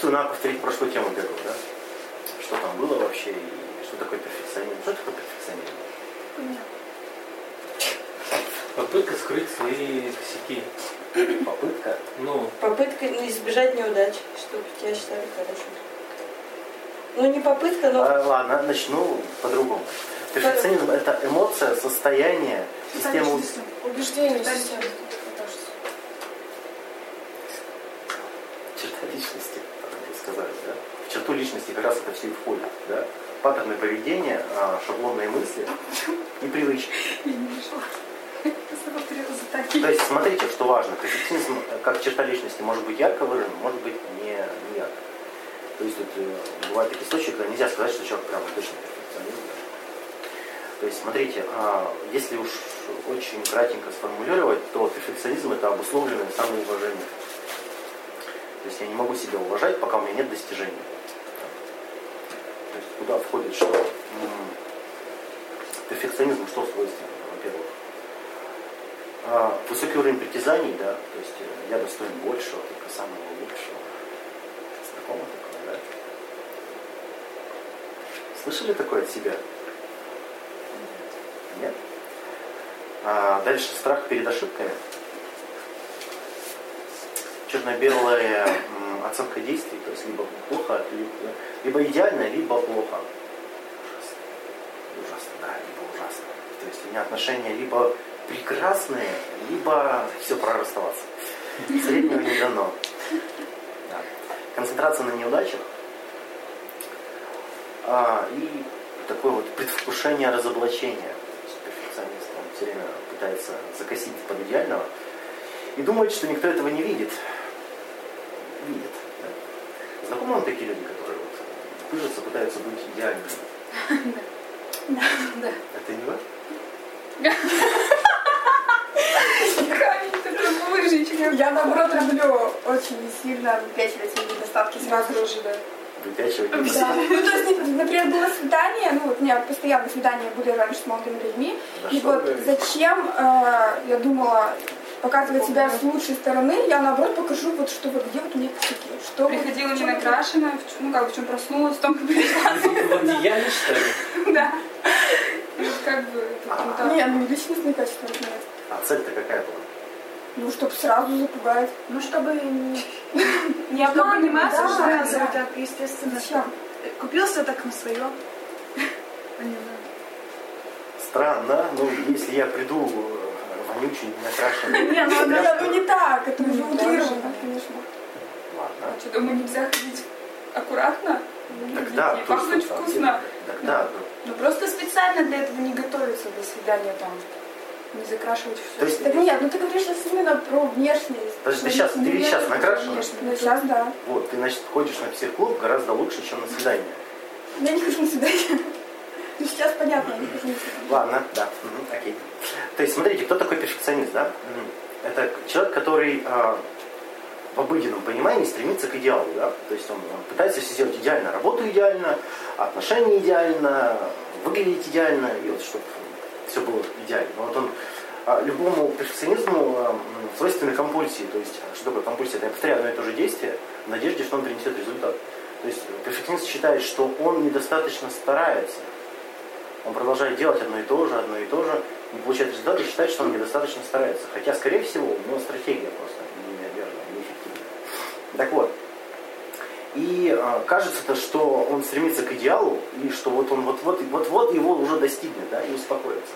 чувствую, надо повторить прошлую тему первую, да? Что там было вообще и что такое перфекционизм? Что такое перфекционизм? Попытка скрыть свои косяки. Попытка. Ну, Попытка ну, избежать неудач, чтобы тебя считали хорошим. Ну, не попытка, но... А, ладно, начну по-другому. Перфекционизм – это эмоция, состояние, система... Убеждение, система. себя. черта личности, как вы сказали, да? В черту раз это все входит, да? Паттерны поведения, а, шаблонные мысли и привычки. То есть смотрите, что важно. Перфекционизм э, как черта личности может быть ярко выражен, может быть не, не ярко. То есть тут э, бывают такие случаи, когда нельзя сказать, что человек прям точно перфекционист. То есть смотрите, а, если уж очень кратенько сформулировать, то перфекционизм это обусловленное самоуважение. То есть я не могу себя уважать, пока у меня нет достижений. То есть куда входит что? Перфекционизм что свойственно, во-первых? А, Высокий уровень притязаний, да, то есть э, я достоин большего, только самого лучшего. Знакомо такое, да? Слышали такое от себя? Нет? А дальше страх перед ошибками. Черно-белая м, оценка действий, то есть либо плохо, либо, либо идеально, либо плохо. Ужасно, да, либо ужасно. То есть у меня отношения либо прекрасные, либо все пора расставаться. Среднего не дано. Да. Концентрация на неудачах а, и такое вот предвкушение разоблачения. Перфекционист он все время пытается закосить под идеального и думает, что никто этого не. Видит. Да? Знакомы вам такие люди, которые вот пыжатся, пытаются быть идеальными? Да, да. Это не выжечный. Я, наоборот, люблю очень сильно выпячивать свои недостатки сразу же. да. Выпячивать? Да. Ну, то есть, например, было свидание, ну, вот у меня постоянно свидания были раньше с молодыми людьми, Да и вот зачем, э, я думала, показывать себя с лучшей стороны, я, наоборот, покажу, вот, что вот где вот у меня косяки, что Приходила не накрашенная, в чем- ну как, в чем проснулась, в том как пришла. в одеянии, что ли? Да. Как бы, так. Не, ну, личностные качества, разумеется. А цель-то какая была? Ну, чтобы сразу запугать. Ну, чтобы не... Не обманывать, Да, да. так, естественно. Зачем? Купился так на свое. Странно, ну если я приду вонючий, не накрашенный. Не, ну, не, ну не так, это уже Ну, утрировано, конечно. Ладно. А что, думаю, нельзя ходить аккуратно? Так да, И то, пахнуть вкусно. Так да, ну, Ну, просто специально для этого не готовиться до свидания там. Не закрашивать все. То есть- Так нет, ну ты говоришь сейчас именно про внешность. Подожди, ты щас- ты ведь внешность, накрашена? Ну, сейчас да. вот, ты, значит, ходишь на психклуб гораздо лучше, чем на свидание. Я не хожу на свидание. Ну, сейчас понятно. Ладно, да, окей. То есть, смотрите, кто такой перфекционист, да? Это человек, который а, в обыденном понимании стремится к идеалу, да? То есть он, пытается все сделать идеально, работу идеально, отношения идеально, выглядеть идеально, и вот чтобы все было идеально. Но вот он а, любому перфекционизму а, свойственны компульсии. То есть, что такое компульсия? Это я повторяю одно и то же действие в надежде, что он принесет результат. То есть перфекционист считает, что он недостаточно старается. Он продолжает делать одно и то же, одно и то же, не получает результата и считает, что он недостаточно старается. Хотя, скорее всего, у него стратегия просто неверная, неэффективная. Так вот, и э, кажется-то, что он стремится к идеалу, и что вот он вот-вот, вот-вот его уже достигнет, да, и успокоится.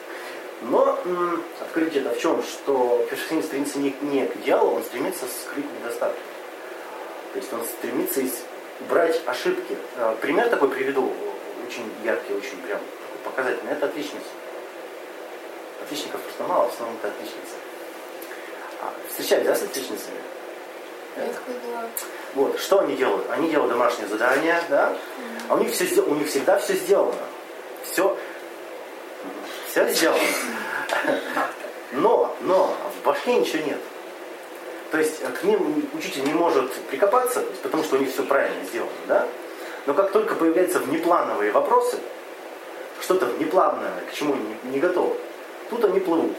Но м, открытие это в чем? Что перфекционист стремится не, не к идеалу, он стремится скрыть недостатки. То есть он стремится из- брать ошибки. Э, Пример такой приведу, очень яркий, очень прям показательный. Это отличница. Отличников просто мало, в основном это отличница. А, встречались, да, с отличницами? Была. Вот, что они делают? Они делают домашнее задание, да? А у них, все, у них всегда все сделано. Все, все сделано. Но, но в башке ничего нет. То есть э, к ним учитель не может прикопаться, потому что у них все правильно сделано, да? Но как только появляются внеплановые вопросы, что-то внеплановое, к чему не, не готовы, тут они плывут.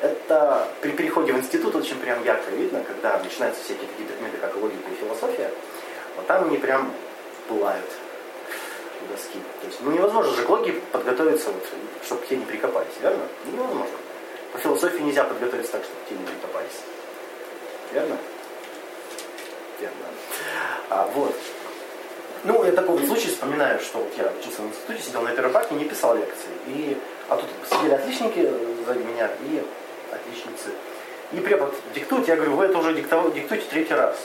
Это при переходе в институт очень прям ярко видно, когда начинаются всякие такие предметы, как логика и философия. вот там они прям пылают доски. То есть, ну невозможно же к логике подготовиться, вот, чтобы тебе не прикопались, верно? Невозможно. По философии нельзя подготовиться так, чтобы тебе не прикопались. Верно? Верно. А, вот. Ну, я такой вот случай вспоминаю, что вот я учился в институте, сидел на первой парте, не писал лекции. И, а тут сидели отличники сзади меня и отличницы. И препод диктует, я говорю, вы это уже диктов... диктуете третий раз.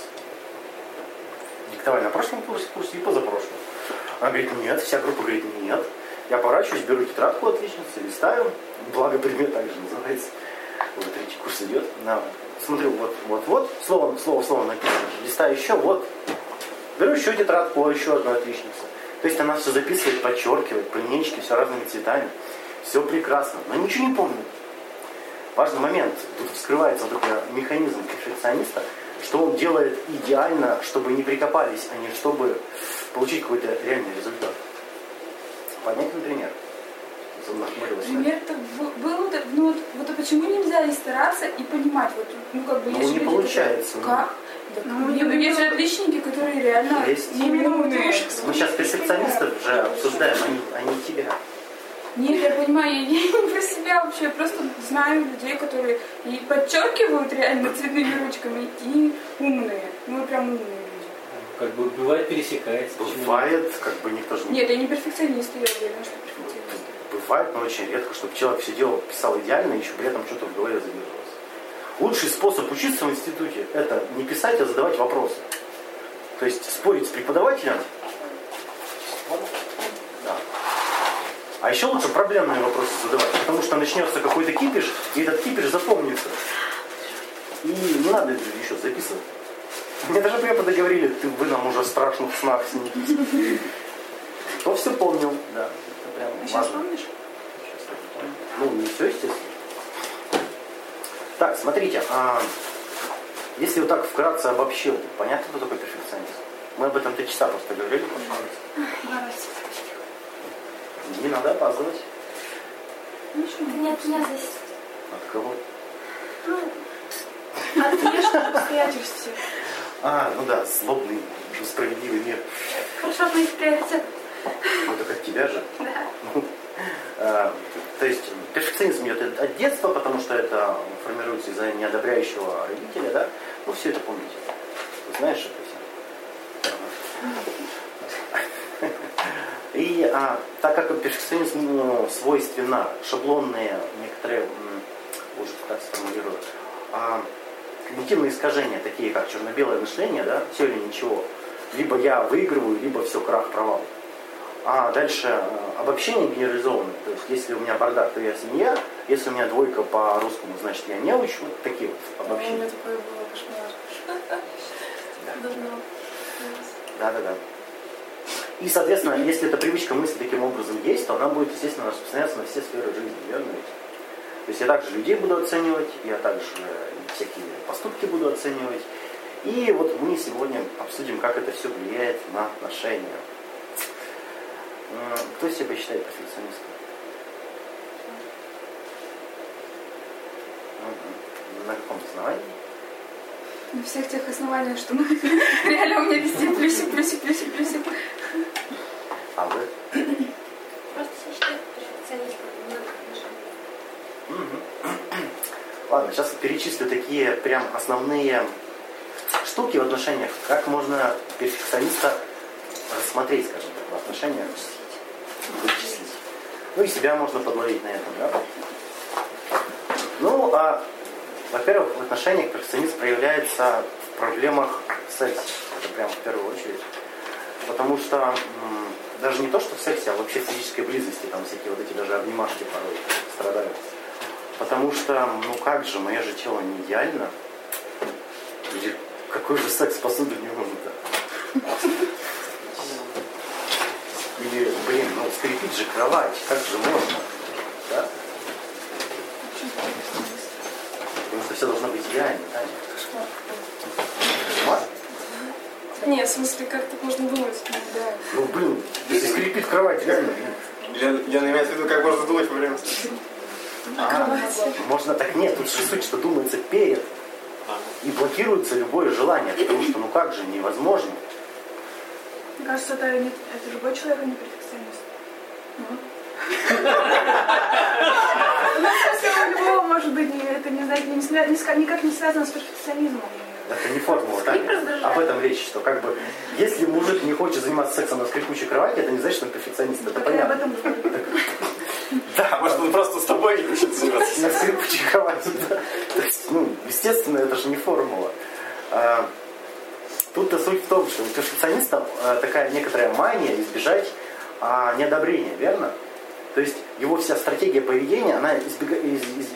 Диктовали на прошлом курсе, курсе и позапрошлом. Она говорит, нет, вся группа говорит, нет. Я поворачиваюсь, беру тетрадку отличницы, листаю, благо предмет также называется. Вот третий курс идет. На, смотрю, вот, вот, вот, слово, слово, слово написано. Листаю еще, вот, Беру еще тетрадку, еще одну отличницу. То есть она все записывает, подчеркивает, по линейке, все разными цветами. Все прекрасно, но ничего не помню. Важный момент, тут вскрывается такой механизм перфекциониста, что он делает идеально, чтобы не прикопались, а не чтобы получить какой-то реальный результат. Понятный пример. Пример-то был, ну вот, вот а почему нельзя и стараться, и понимать, вот, ну как бы, ну, не получается. Которые, как? Ну, не, ну, есть же отличники, которые реально есть. именно умные. Мы сейчас перфекционистов уже обсуждаем, они, они тебя. Нет, я понимаю, я, я не про себя вообще, я просто знаю людей, которые и подчеркивают реально цветными ручками, и умные. Ну, прям умные люди. Как бы бывает пересекается. Бывает, как бы никто же не... Нет, я не перфекционист, я уверена, что перфекционист. Бывает, но очень редко, чтобы человек все делал, писал идеально, и еще при этом что-то в голове задерживалось. Лучший способ учиться в институте – это не писать, а задавать вопросы. То есть спорить с преподавателем. Да. А еще лучше проблемные вопросы задавать, потому что начнется какой-то кипиш, и этот кипиш запомнится. И не надо еще записывать. Мне даже преподы говорили, ты, вы нам уже страшных снах снитесь. Кто все помнил, да. Это прям а сейчас помнишь? Ну, не все, естественно. Так, смотрите, а, если вот так вкратце обобщил, понятно, кто такой перфекционист? Мы об этом три часа просто говорили. Не надо опаздывать. Нет, меня здесь. От кого? Ну, от внешних обстоятельств. А, ну да, злобный, справедливый мир. Хорошо, моих приоритетов. Ну так от тебя же. Да. А, то есть перфекционизм идет от детства, потому что это формируется из-за неодобряющего родителя, да? Ну, все это помните. знаешь это все. И а, так как перфекционизму ну, свойственно шаблонные некоторые, уже так сформулирую, а, когнитивные искажения, такие как черно-белое мышление, да, все или ничего, либо я выигрываю, либо все, крах, провал. А дальше э, обобщение генерализованное. То есть, если у меня бардак, то я семья. Если у меня двойка по русскому, значит, я не учу. Вот такие вот обобщения. У меня такое было кошмар. Да, да, да. И, соответственно, если эта привычка мысли таким образом есть, то она будет, естественно, распространяться на все сферы жизни, верно ведь? То есть я также людей буду оценивать, я также всякие поступки буду оценивать. И вот мы сегодня обсудим, как это все влияет на отношения. Кто себя считает перфекционистом? На каком основании? На всех тех основаниях, что мы реально у меня везде плюсик, плюсик, плюсик, плюсик. А вы? Просто себя считаю перфекционистом. Ладно, сейчас перечислю такие прям основные штуки в отношениях. Как можно перфекциониста рассмотреть, скажем так, в отношениях вычислить. Ну и себя можно подловить на этом, да? Ну, а, во-первых, в отношениях перфекционизм проявляется в проблемах секса. Это прям в первую очередь. Потому что даже не то, что в сексе, а вообще в физической близости, там всякие вот эти даже обнимашки порой страдают. Потому что, ну как же, мое же тело не идеально. Или какой же секс посуду не нужно-то? Или, блин, ну скрипит же кровать, как же можно? Да? Потому что все должно быть идеально, Таня. Кошмар? Нет, в смысле, как так можно думать? Да. Ну, блин, если скрипит кровать, реально. Я, я имею в виду, как можно думать во время а, можно так нет, тут же суть, что думается перед. И блокируется любое желание, потому что ну как же, невозможно. Кажется, это, не, это любой человек, а не перфекционист. Ну, у него, может быть, не- это не, ска- никак не связано с перфекционизмом. Это не формула, Таня. Об этом речь, что как бы, если мужик не хочет заниматься сексом на скрипучей кровати, это не значит, что он перфекционист, это об понятно. этом. Да, может он просто с тобой не хочет заниматься. На скрипучей кровати, да. То есть, ну, естественно, это же не формула. Тут-то суть в том, что у перфекциониста а, такая некоторая мания избежать а, неодобрения, верно? То есть его вся стратегия поведения, она избега- из- из-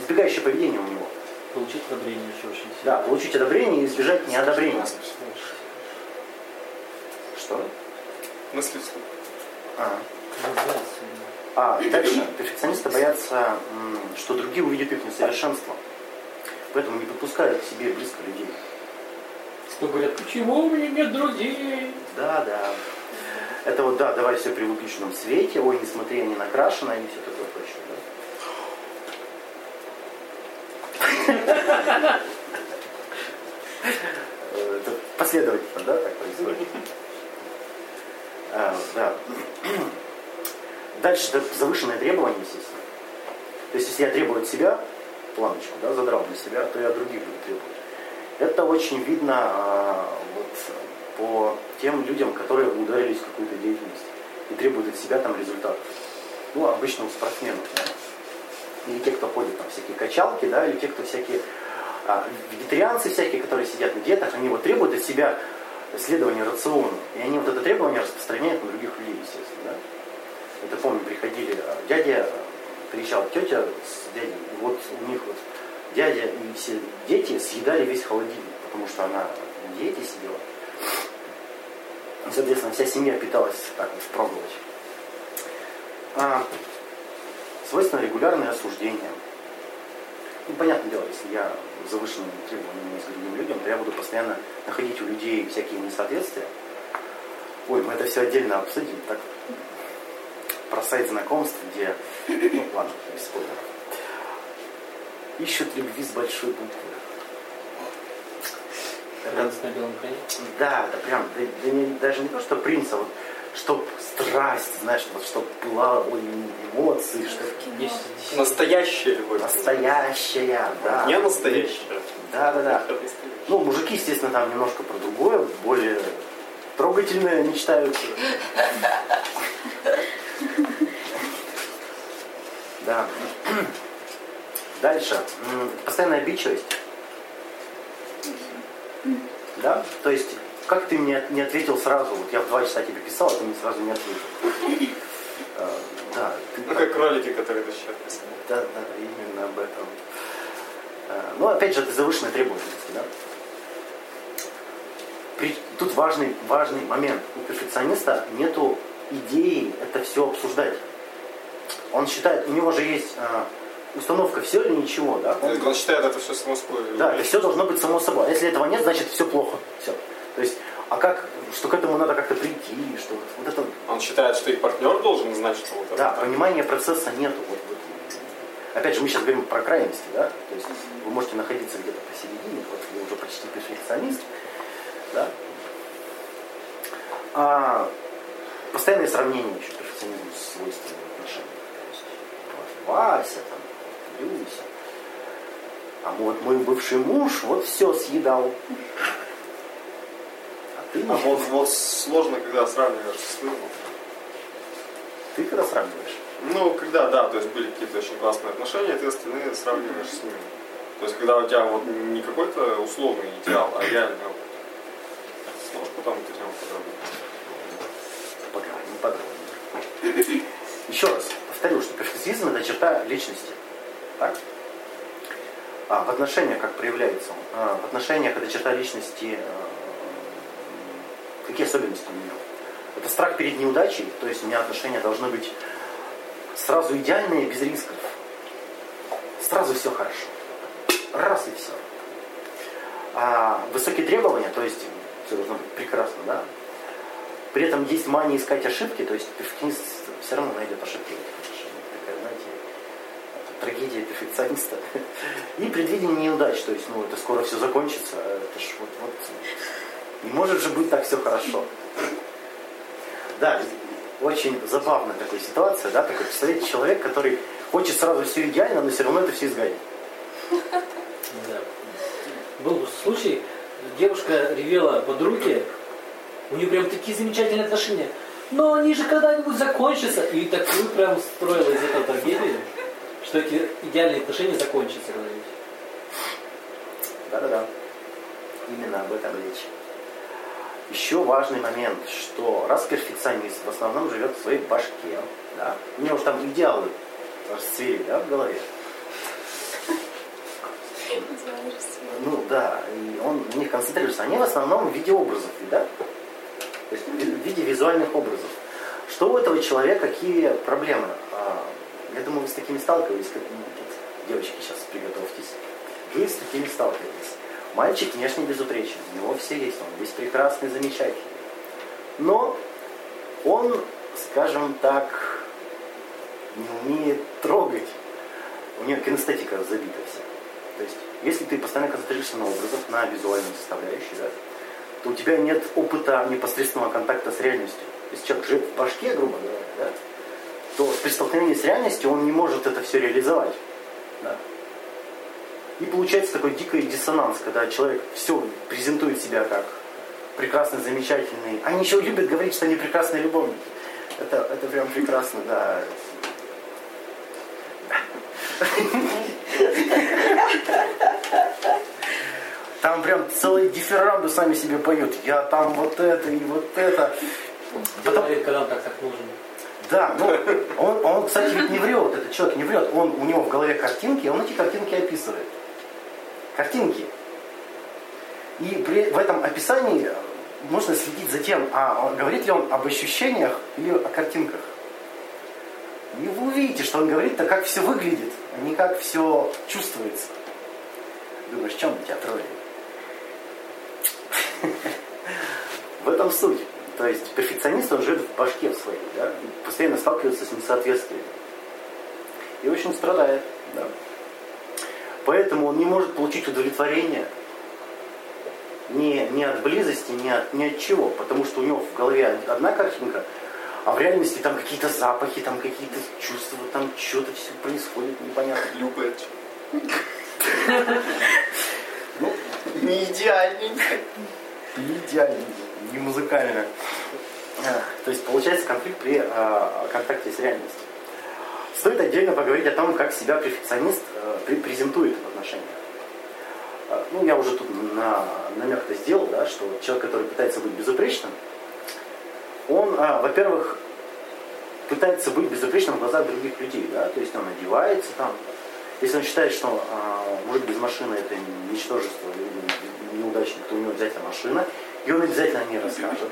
избегающее поведение у него. Получить одобрение еще очень сильно. Да, получить одобрение и избежать неодобрения. Что? Мысли вслух. А. А, дальше. Перфекционисты боятся, что другие увидят их несовершенство. Поэтому не подпускают к себе близко людей. Что говорят, почему у меня нет друзей? Да, да. Это вот, да, давай все при выключенном свете, ой, не смотри, я не накрашена, и все такое прочее. Да? Э, Это последовательно, да, так происходит? А, да. Дальше это завышенное требование, естественно. То есть, если я требую от себя планочку, да, задрал для себя, то я других буду требовать. Это очень видно а, вот, по тем людям, которые ударились в какую-то деятельность и требуют от себя там результатов. Ну, обычно у спортсменов, да. Или те, кто ходит там всякие качалки, да, или те, кто всякие а, вегетарианцы всякие, которые сидят на диетах, они вот требуют от себя следования рациону. И они вот это требование распространяют на других людей, естественно, да. Это помню, приходили а, дядя, приезжала тетя с дядей, и вот у них вот дядя и все дети съедали весь холодильник, потому что она на диете сидела. Соответственно, вся семья питалась так вот. А, свойственно регулярное осуждение. Ну, понятное дело, если я завышенными требованиями к другим людям, то я буду постоянно находить у людей всякие несоответствия. Ой, мы это все отдельно обсудим, так про сайт знакомств, где, ну ладно, без. Ищут любви с большой буквы. Принц на белом коне. да, это прям, да- да не- даже не то, что принца, вот, чтоб страсть, знаешь, вот, чтоб была ой, эмоции, чтоб Есть Настоящая любовь. настоящая, да. Не настоящая. Да, да, да. Ну, мужики, естественно, там немножко про другое, более трогательное мечтают. Да. Дальше. Постоянная обидчивость. Да? То есть, как ты мне не ответил сразу? Вот я в два часа тебе писал, а ты мне сразу не ответил. Э, Да, Ну, как кролики, которые тащат. да, да, именно об этом. А, Ну, опять же, это завышенная требовательность, да? При- Тут важный, важный момент. У перфекциониста нету идеи это все обсуждать. Он считает, у него же есть а, установка все или ничего, да? Он- Он считает это все само собой. да, это все должно быть само собой. А если этого нет, значит все плохо. Все. То есть, а как, что к этому надо как-то прийти, что вот, это Он считает, что и партнер должен знать, что вот это. да, понимания процесса нету. Вот, вот. Опять же, мы сейчас говорим про крайности, да? То есть вы можете находиться где-то посередине, вот вы уже почти перфекционист, да? А постоянное сравнение еще перфекционизм с свойствами вот Вася, там, Люся. А вот мой бывший муж вот все съедал. А ты, А вот, вот сложно, когда сравниваешь с своим. ты когда сравниваешь? Ну, когда, да, то есть были какие-то очень классные отношения, ты остальные сравниваешь с ними. То есть, когда у тебя вот не какой-то условный идеал, а реально сможешь потом эту тему подробнее? Поговорим подробнее. Еще раз повторю, что перфекционизм это черта личности. Так? А в отношениях как проявляется он? А, в отношениях это черта личности. э, какие особенности у нее? Это страх перед неудачей, то есть у меня отношения должны быть сразу идеальные, без рисков. Сразу все хорошо. Раз и все. А высокие требования, то есть все должно быть прекрасно, да? При этом есть мания искать ошибки, то есть перфекционист все равно найдет ошибки в этих отношениях. Такая, знаете, трагедия перфекциониста. И предвидение неудач, то есть, ну, это скоро все закончится, это ж вот, вот, не может же быть так все хорошо. Да, очень забавная такая ситуация, да, такой, представляете, человек, который хочет сразу все идеально, но все равно это все изгонит. Да. Был случай, девушка ревела подруге, у нее прям такие замечательные отношения. Но они же когда-нибудь закончатся. И такую прям строила из этого трагедию, что эти идеальные отношения закончатся когда-нибудь. Да-да-да. Именно об этом речь. Еще важный момент, что раз перфекционист в основном живет в своей башке, да, у него же там идеалы расцвели, да, в голове. Ну да, и он в них концентрируется. Они в основном в виде образов, да? То есть в виде визуальных образов. Что у этого человека, какие проблемы? Я думаю, вы с такими сталкивались, как девочки, сейчас приготовьтесь. Вы с такими сталкивались. Мальчик внешне безупречен, у него все есть, он весь прекрасный, замечательный. Но он, скажем так, не умеет трогать. У него кинестетика забита вся. То есть, если ты постоянно концентрируешься на образах, на визуальной составляющей, да, то у тебя нет опыта непосредственного контакта с реальностью. Если человек живет в башке, грубо говоря, да, то при столкновении с реальностью он не может это все реализовать. Да. И получается такой дикий диссонанс, когда человек все презентует себя как прекрасный, замечательный. Они еще любят говорить, что они прекрасные любовники. Это, это прям прекрасно, да. Там прям целые дифирамбы сами себе поют. Я там вот это и вот это. Потом- Делает, когда так так нужен. Да, ну, он, он, кстати, ведь не врет, этот человек не врет. Он, у него в голове картинки, он эти картинки описывает. Картинки. И при, в этом описании нужно следить за тем, а он- говорит ли он об ощущениях или о картинках. И вы увидите, что он говорит-то, как все выглядит, а не как все чувствуется. Думаешь, чем тебя тролли? В этом суть. То есть перфекционист, он живет в башке в своей, да, и постоянно сталкивается с несоответствием. И очень страдает, да. Поэтому он не может получить удовлетворение ни, ни от близости, ни от, ни от чего. Потому что у него в голове одна картинка, а в реальности там какие-то запахи, там какие-то чувства, там что-то все происходит непонятно. Любит. Ну, не идеальненько. Не идеальненько, не музыкально. А, То есть получается конфликт при а, контакте с реальностью. Стоит отдельно поговорить о том, как себя перфекционист пре- презентует в отношениях. А, Ну, я уже тут на, намек-то сделал, да, что человек, который пытается быть безупречным, он, а, во-первых, пытается быть безупречным в глазах других людей, да, то есть он одевается там, если он считает, что а, мужик без машины это ничтожество неудачник, то у него обязательно машина, и он обязательно о ней расскажет.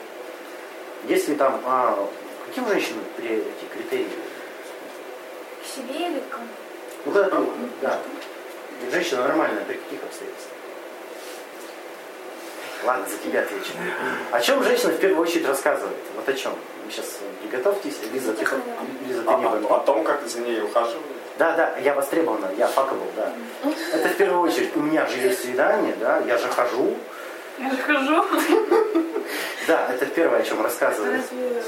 Если там, а, какие у женщин при- эти критерии? К себе или к кому? Ну, когда ты, да, женщина нормальная, при каких обстоятельствах? Ладно, за тебя отвечу. О чем женщина в первую очередь рассказывает? Вот о чем? Вы сейчас приготовьтесь. Лиза, ты, Лиза, ты А, не а- бомби. о том, как за ней ухаживают. Да, да, я востребована, я fuckable, да. Это в первую очередь. У меня же есть свидание, да, я же хожу. Я же хожу. Да, это первое, о чем рассказывает. Разве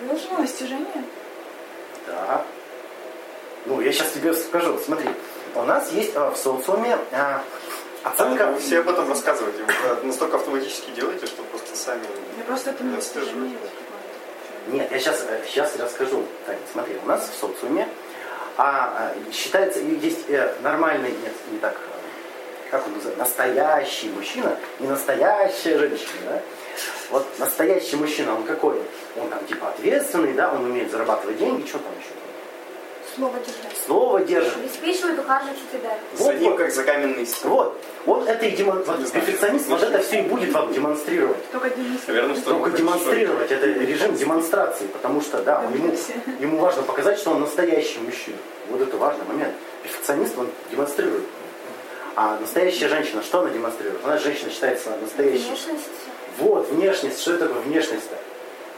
серьезно достижение? Да. Ну, я сейчас тебе скажу. Смотри, у нас есть а, в социуме а, оценка... Вы все об этом рассказываете. Вы это настолько автоматически делаете, что просто сами... Я просто это не достижение. Нет, я сейчас, сейчас расскажу. Так, смотри, у нас в социуме а, а, считается, есть э, нормальный, нет, не так, э, как он называется, настоящий мужчина, не настоящая женщина, да? Вот настоящий мужчина, он какой? Он там типа ответственный, да, он умеет зарабатывать деньги, что там еще? Слово держать. Слово держит. Обеспечивает, ухаживает За Вот, ним, вот. как за каменный стол. Вот, он это и демон... вот перфекционист вот это все и будет вам демонстрировать. Только Денис. Наверное, что Только демонстрировать, это режим демонстрации, потому что, да, ему, ему важно показать, что он настоящий мужчина. Вот это важный момент. Перфекционист, он демонстрирует. А настоящая женщина, что она демонстрирует? Она женщина считается настоящей. Внешность. Вот, внешность, что это такое внешность-то?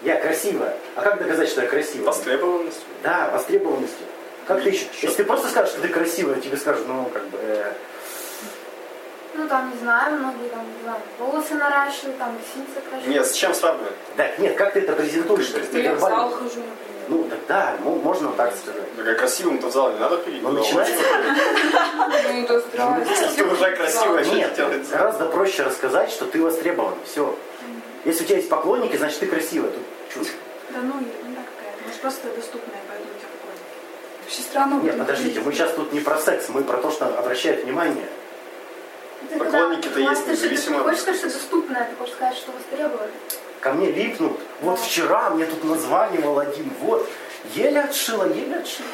Я красивая. А как доказать, что я красивая? Востребованность. Да, востребованностью. Как ты еще? Если ты просто скажешь, что ты красивая, тебе скажут, ну, как бы... э, Ну там, не знаю, многие там, не знаю, волосы наращивают, там ресницы крашивают. Нет, с чем сравнивать? Так, нет, как ты это презентуешь? То есть ты Я в зал хожу, например. Ну, так да, мо- можно так сказать. Так, а красивым-то в зал не надо ходить. Но Ну, начинается... Ну. Ты уже красивая, что Нет, гораздо проще рассказать, что ты востребован. Все. Если у тебя есть поклонники, значит ты красивая. Тут чушь. Да ну, ерунда какая. Может, просто доступная, поэтому какой Вообще странно. Нет, подождите, мы сейчас тут не про секс, мы про то, что обращает внимание. Поклонники-то есть, независимо Ты хочешь сказать, что доступное, ты хочешь сказать, что востребовано. Ко мне липнут. Вот вчера мне тут названивал один. Вот. Еле отшила, еле отшила.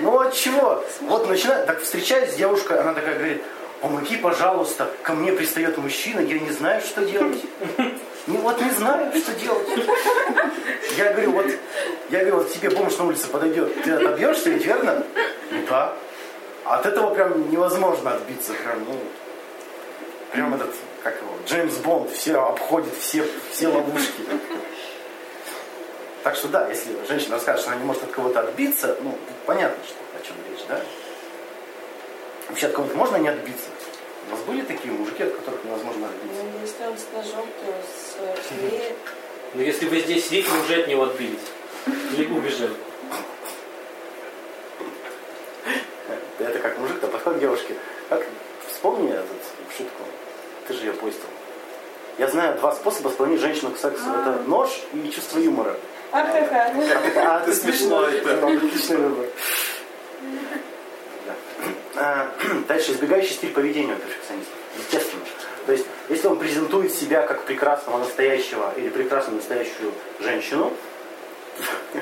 Ну от чего? Вот начинаю, так встречаюсь с девушкой, она такая говорит, помоги, пожалуйста, ко мне пристает мужчина, я не знаю, что делать. Ну вот не знаю, что делать. Я говорю, вот, я говорю, вот тебе бомж на улице подойдет, ты отобьешься ведь, верно? Ну да. От этого прям невозможно отбиться, прям, ну, прям этот, как его, Джеймс Бонд, все обходит все, все ловушки. Так что да, если женщина расскажет, что она не может от кого-то отбиться, ну, понятно, что, о чем речь, да? Вообще от кого-то можно не отбиться? У вас были такие мужики, от которых невозможно отбиться? Ну, если он с ножом, то с э, клеем. Ну если вы здесь видите, уже от него отбились. Или убежали. Это как мужик-то подходит к девушке. Как, вспомни эту шутку. Ты же ее постил. Я знаю два способа склонить женщину к сексу. Это нож и чувство юмора. А, Ты смешной, да. Отличный выбор. А, Дальше избегающий стиль поведения у перфекционистов. Естественно. То есть, если он презентует себя как прекрасного настоящего или прекрасную настоящую женщину,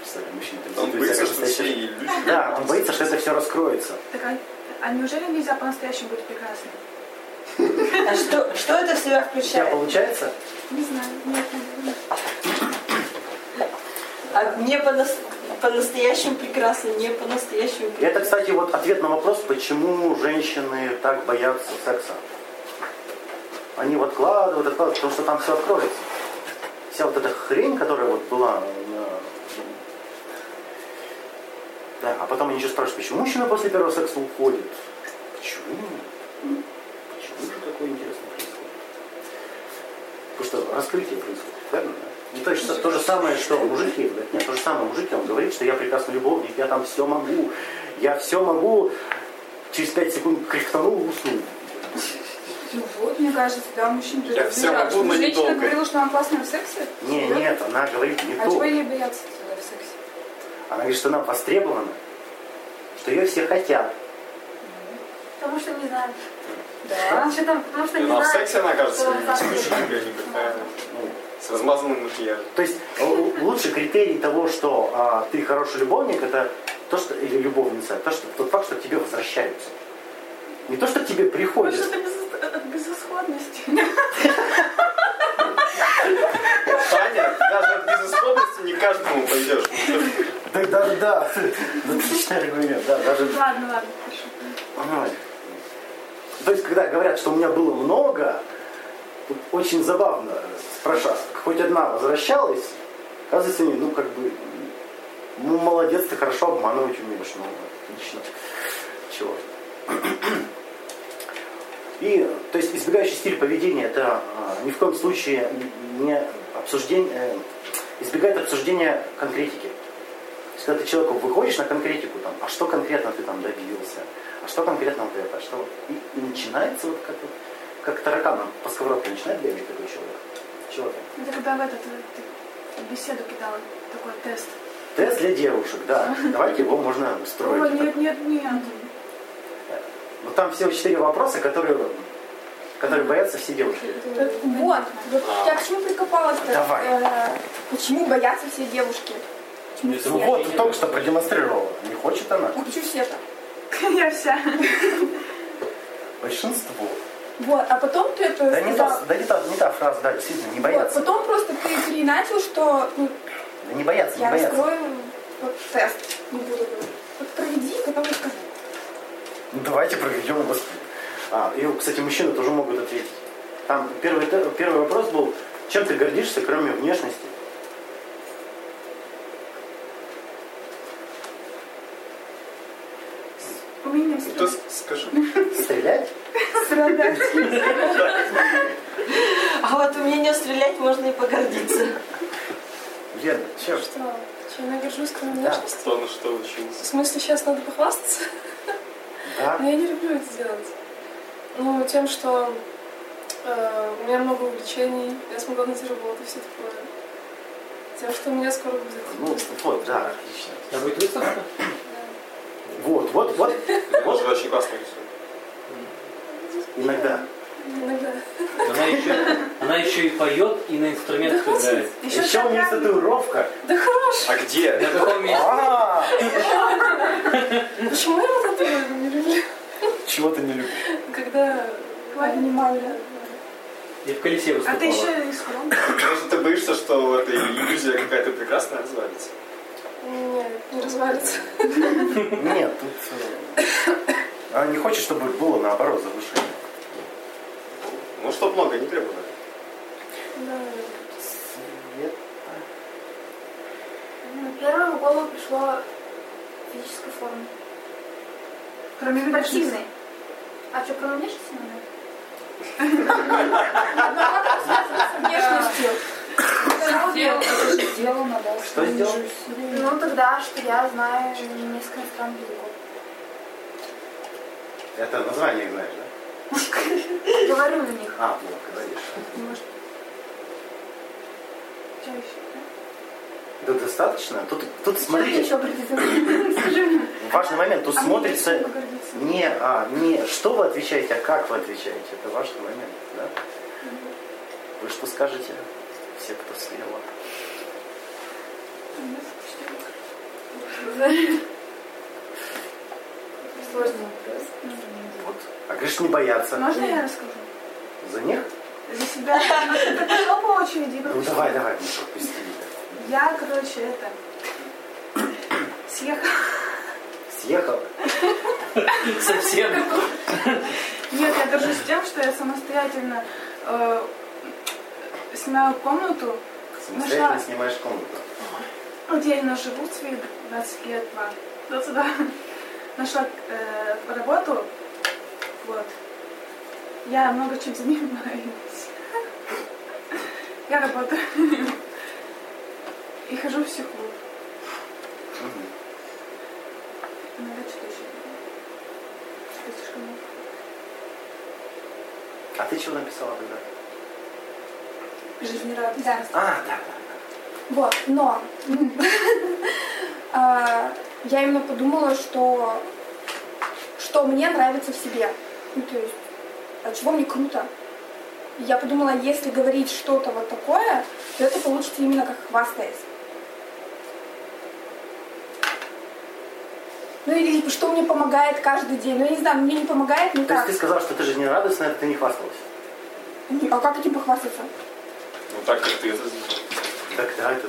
представляю, мужчина Он боится, как что все настоящая- иллюзии. Да, он боится, что это все раскроется. Так, а, а неужели нельзя по-настоящему быть прекрасной? А что, что это в себя У тебя включает? получается? Не знаю, нет. А не по-нас- по-настоящему прекрасно, не по-настоящему И это, прекрасно. кстати, вот ответ на вопрос, почему женщины так боятся секса. Они вот откладывают, откладывают, потому что там все откроется. Вся вот эта хрень, которая вот была на- Да, а потом они еще спрашивают, почему мужчина после первого секса уходит? Почему? Почему же такое интересное происходит? Потому что раскрытие происходит, правильно? да? Ну, то, есть, то же самое, что мужики, говорят, нет, то же самое мужики, он говорит, что я прекрасный любовник, я там все могу, я все могу, через 5 секунд кряхтанул, уснул. Ну вот, мне кажется, да, мужчина Я говорят, могу, но что Женщина недолго. говорила, что она классная в сексе? Не, Серьезно? нет, она говорит не А то. чего ей бояться тогда в сексе? Она говорит, что она востребована, что ее все хотят. Потому что не знаю. Да. Что там, потому что не Ну, а в знаю. сексе она кажется что там исключительной никакая. Ну, С размазанным макияжем. То есть л- лучший критерий того, что а, ты хороший любовник, это то, что или любовница, то, что тот факт, что тебе возвращаются. Не то, что к тебе приходят. Может, это без- от безысходности. Таня, даже от безысходности не каждому пойдешь. Да, даже да, отличный аргумент, да, даже. Ладно, ладно, хорошо. То есть, когда говорят, что у меня было много, очень забавно спрашивать, хоть одна возвращалась, оказывается, ну, как бы, ну, молодец, ты хорошо обманывать умеешь, ну, отлично. Чего? И, то есть, избегающий стиль поведения, это а, ни в коем случае не обсуждение, э, избегает обсуждения конкретики. То есть, когда ты человеку выходишь на конкретику, там, а что конкретно ты там добился, а что конкретно вот это, а что вот. И, и начинается вот как, вот, как тараканом по сковородке начинает бегать такой человек. Чего там? Это когда в этот э, ты беседу кидала такой тест. Тест для девушек, да. Давайте его можно Ой, устроить. нет, нет, нет. Но там всего четыре вопроса, которые, которые боятся все девушки. Так Вот, вот я к чему прикопалась-то? Давай. Э, почему боятся все девушки? Ну вот, ты только что продемонстрировала. Не хочет она. Ну почему все-то? Я вся. Большинство. Вот, а потом ты это Да не та, да не та, не та фраза, да, действительно, не Вот, боятся. потом просто ты переначал, что ну, Да не боятся, не я боятся. раскрою вот тест. Не буду. Вот проведи, потом расскажи. Ну давайте проведем его. А, и, кстати, мужчины тоже могут ответить. Там первый, первый вопрос был, чем ты гордишься, кроме внешности? У меня Ну, то скажи. Стрелять? да. А вот умение стрелять можно и погордиться. Лена, чем? Что? Чем я горжусь, кроме Да. внешности? Кто на что В учился? смысле, сейчас надо похвастаться? Да? Но я не люблю это делать. Ну, тем, что э, у меня много увлечений, я смогла найти работу и все такое. Тем, что у меня скоро будет Ну, вот, да, отлично. Да будет выставка? Вот, вот, вот. Может, очень классно рисует. Иногда. Иногда. Она еще, она еще и поет, и на инструментах играет. Еще у нее татуировка. Да хорош! А где? На каком месте? А, Почему я вот это не люблю? Чего ты не любишь? Когда Внимание. И в колесе А ты выступала. еще и скромный? Может, ты боишься, что эта иллюзия какая-то прекрасная развалится? Нет, не развалится. Нет, тут... Она не хочет, чтобы было наоборот завышение. Ну, чтоб много не требовали. Да. Свет. Ну, Первое в голову пришло физической формы. Кроме Спортивной. А что, кроме внешности надо? внешностью. Сделано, да. Что сделал? Ну, тогда, что я знаю несколько иностранных языков. Это название знаешь, да? Говорю на них. А, вот, говоришь. Что еще? Да достаточно. Тут, тут смотрите, важный момент. Тут А смотрится не, а, не что вы отвечаете, а как вы отвечаете. Это важный момент, да? Вы что скажете? Все, кто слева. Сложный вопрос. Вот. А говоришь, не бояться. Можно я расскажу? За них? За себя. Ну, пошло по очереди. Ну давай, давай, пусти. Я, короче, это... Съехала. Съехал. Совсем. Нет, я горжусь тем, что я самостоятельно э, снимаю комнату. Самостоятельно Нашла. снимаешь комнату. Отдельно живу свои 20 лет, два. Да, сюда. Нашла э, работу. Вот. Я много чем занимаюсь. Я работаю. И хожу в психолог. Иногда что еще. Что слишком много. А ты чего написала тогда? Жизнерадостность. Да. А, да, да. Вот, но а, я именно подумала, что что мне нравится в себе. Ну, то есть, а чего мне круто. Я подумала, если говорить что-то вот такое, то это получится именно как хвастаясь. Ну или типа, что мне помогает каждый день. Ну я не знаю, мне не помогает То есть никак. ты сказал, что ты жизнерадостная, это ты не хвасталась. А как этим похвастаться? Ну, так как ты это сделал. Так, да, это...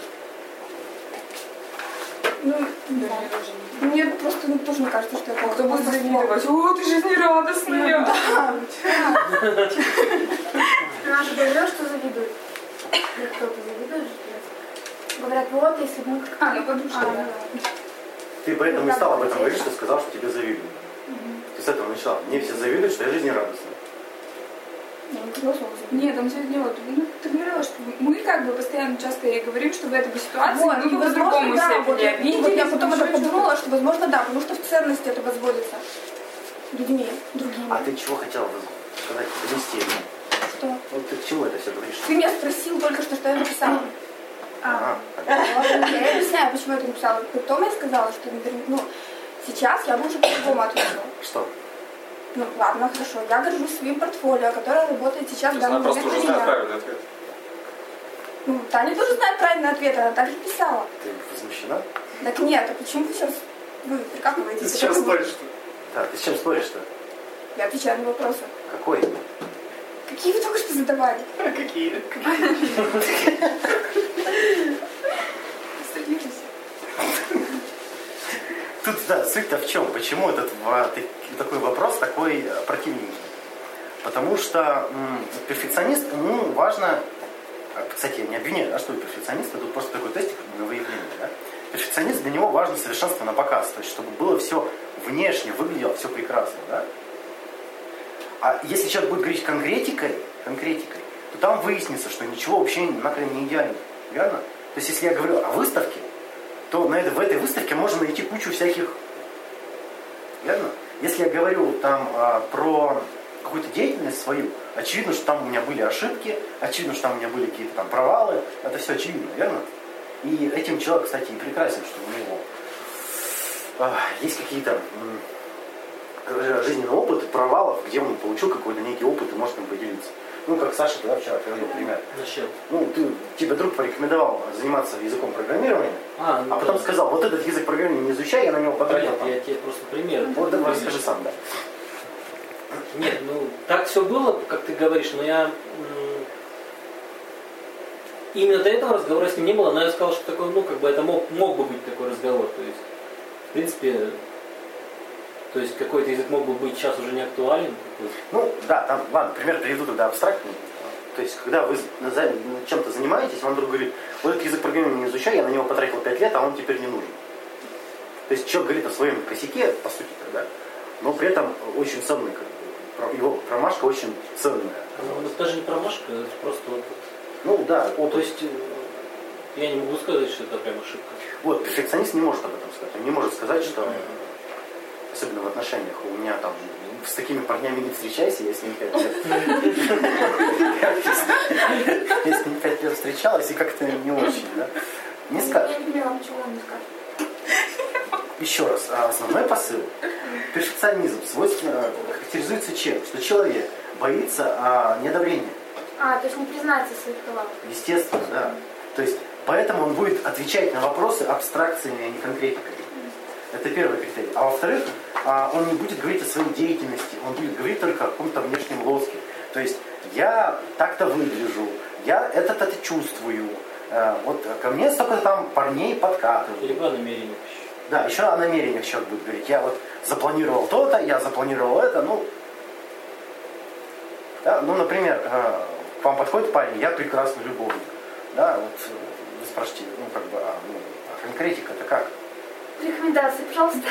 Ну, мне просто ну, тоже не кажется, что это Кто будет завидовать? О, ты жизнерадостная! Ну, да. Она же говорила, что завидует. Кто-то завидует же. Говорят, вот, если бы мы... А, ну подушка, А, да. Ты поэтому не стала об этом говорить, что сказал, что тебе завидуют. Ты с этого начала. Мне все завидуют, что я жизнерадостная. Я не хотела слово завидовать. Нет, там все не вот. Ну, ты говорила, что мы как бы постоянно часто ей говорим, что в этой ситуации Вот, мы и бы по-другому да, себя вот, я- вот я потом это подумала, что возможно да, потому что в ценности это возводится людьми, другими. А ты чего хотела бы сказать, донести ему? Что? Вот ты к чему это все говоришь? Ты меня спросил только что, что я написала. Вот, Я объясняю, почему я это написала. Потом я сказала, что например, ну, сейчас я бы уже по-другому ответила. Что? Ну ладно, хорошо. Я горжусь своим портфолио, которое работает сейчас в Она данный просто момент уже у знает меня. правильный ответ. Ну, Таня тоже знает правильный ответ, она так же писала. Ты возмущена? Так нет, а почему вы сейчас вы прикапываетесь? Ты сейчас споришь-то? Да, ты с чем споришь-то? Я отвечаю на вопросы. Какой? Какие вы только что задавали? А какие? Тут, да, суть-то в чем? Почему этот такой вопрос такой э, противненький? Потому что м, перфекционист, ему важно, а, кстати, я не обвиняю, да, что перфекционист, тут просто такой тестик на выявление. Да? Перфекционист для него важно совершенство на показ, то есть чтобы было все внешне, выглядело все прекрасно. Да? А если человек будет говорить конкретикой, конкретикой, то там выяснится, что ничего вообще нахрен не идеально. Верно? То есть если я говорю о выставке, то на это, в этой выставке можно найти кучу всяких... Верно? Если я говорю там а, про какую-то деятельность свою, очевидно, что там у меня были ошибки, очевидно, что там у меня были какие-то там провалы, это все очевидно, верно? И этим человек, кстати, и прекрасен, что у него а, есть какие-то жизненный опыт провалов, где он получил какой-то некий опыт и может им поделиться. Ну, как Саша тогда вчера приводил пример. Насчет. Ну, ты, тебе друг порекомендовал заниматься языком программирования, А, ну, а потом да. сказал, вот этот язык программирования не изучай, я на него потратил Нет, там. я тебе просто пример. Вот давай расскажи сам, да. Нет, ну так все было, как ты говоришь, но я именно до этого разговора с ним не было, но я сказал, что такой, ну, как бы это мог, мог бы быть такой разговор. То есть, в принципе, то есть какой-то язык мог бы быть сейчас уже не актуален. Ну, да, там, ладно, пример приведу тогда абстрактный. То есть, когда вы чем-то занимаетесь, вам друг говорит, вот этот язык программирования не изучай, я на него потратил 5 лет, а он теперь не нужен. То есть, человек говорит о своем косяке, по сути, да, но при этом очень ценный, как бы, про- его промашка очень ценная. Ну, это даже не промашка, это просто опыт. Ну, да, вот, то есть, э, я не могу сказать, что это прям ошибка. вот, перфекционист не может об этом сказать. Он не может сказать, что, особенно в отношениях, у меня там с такими парнями не встречайся, я с ними 5 лет. Я с ними 5 лет встречалась и как-то не очень, да. Не скажешь. Еще раз, а основной посыл. Перфекционизм свойственно характеризуется чем? Что человек боится а, неодобрения. А, то есть не признаться в своих правах. Естественно, да. То есть, поэтому он будет отвечать на вопросы абстракциями, а не конкретикой. Это первый критерий. А во-вторых, а, он не будет говорить о своей деятельности, он будет говорить только о каком-то внешнем лоске. То есть, я так-то выгляжу, я это-то чувствую. Э, Вот ко мне столько там парней подкатывают. Либо намерение. Да, еще о намерениях человек будет говорить. Я вот запланировал то-то, я запланировал это, ну... Да, ну, например, э, к вам подходит парень, я прекрасный любовник. Да, вот вы спрашиваете, ну, как бы, а, ну, а конкретика-то как? Рекомендации, пожалуйста.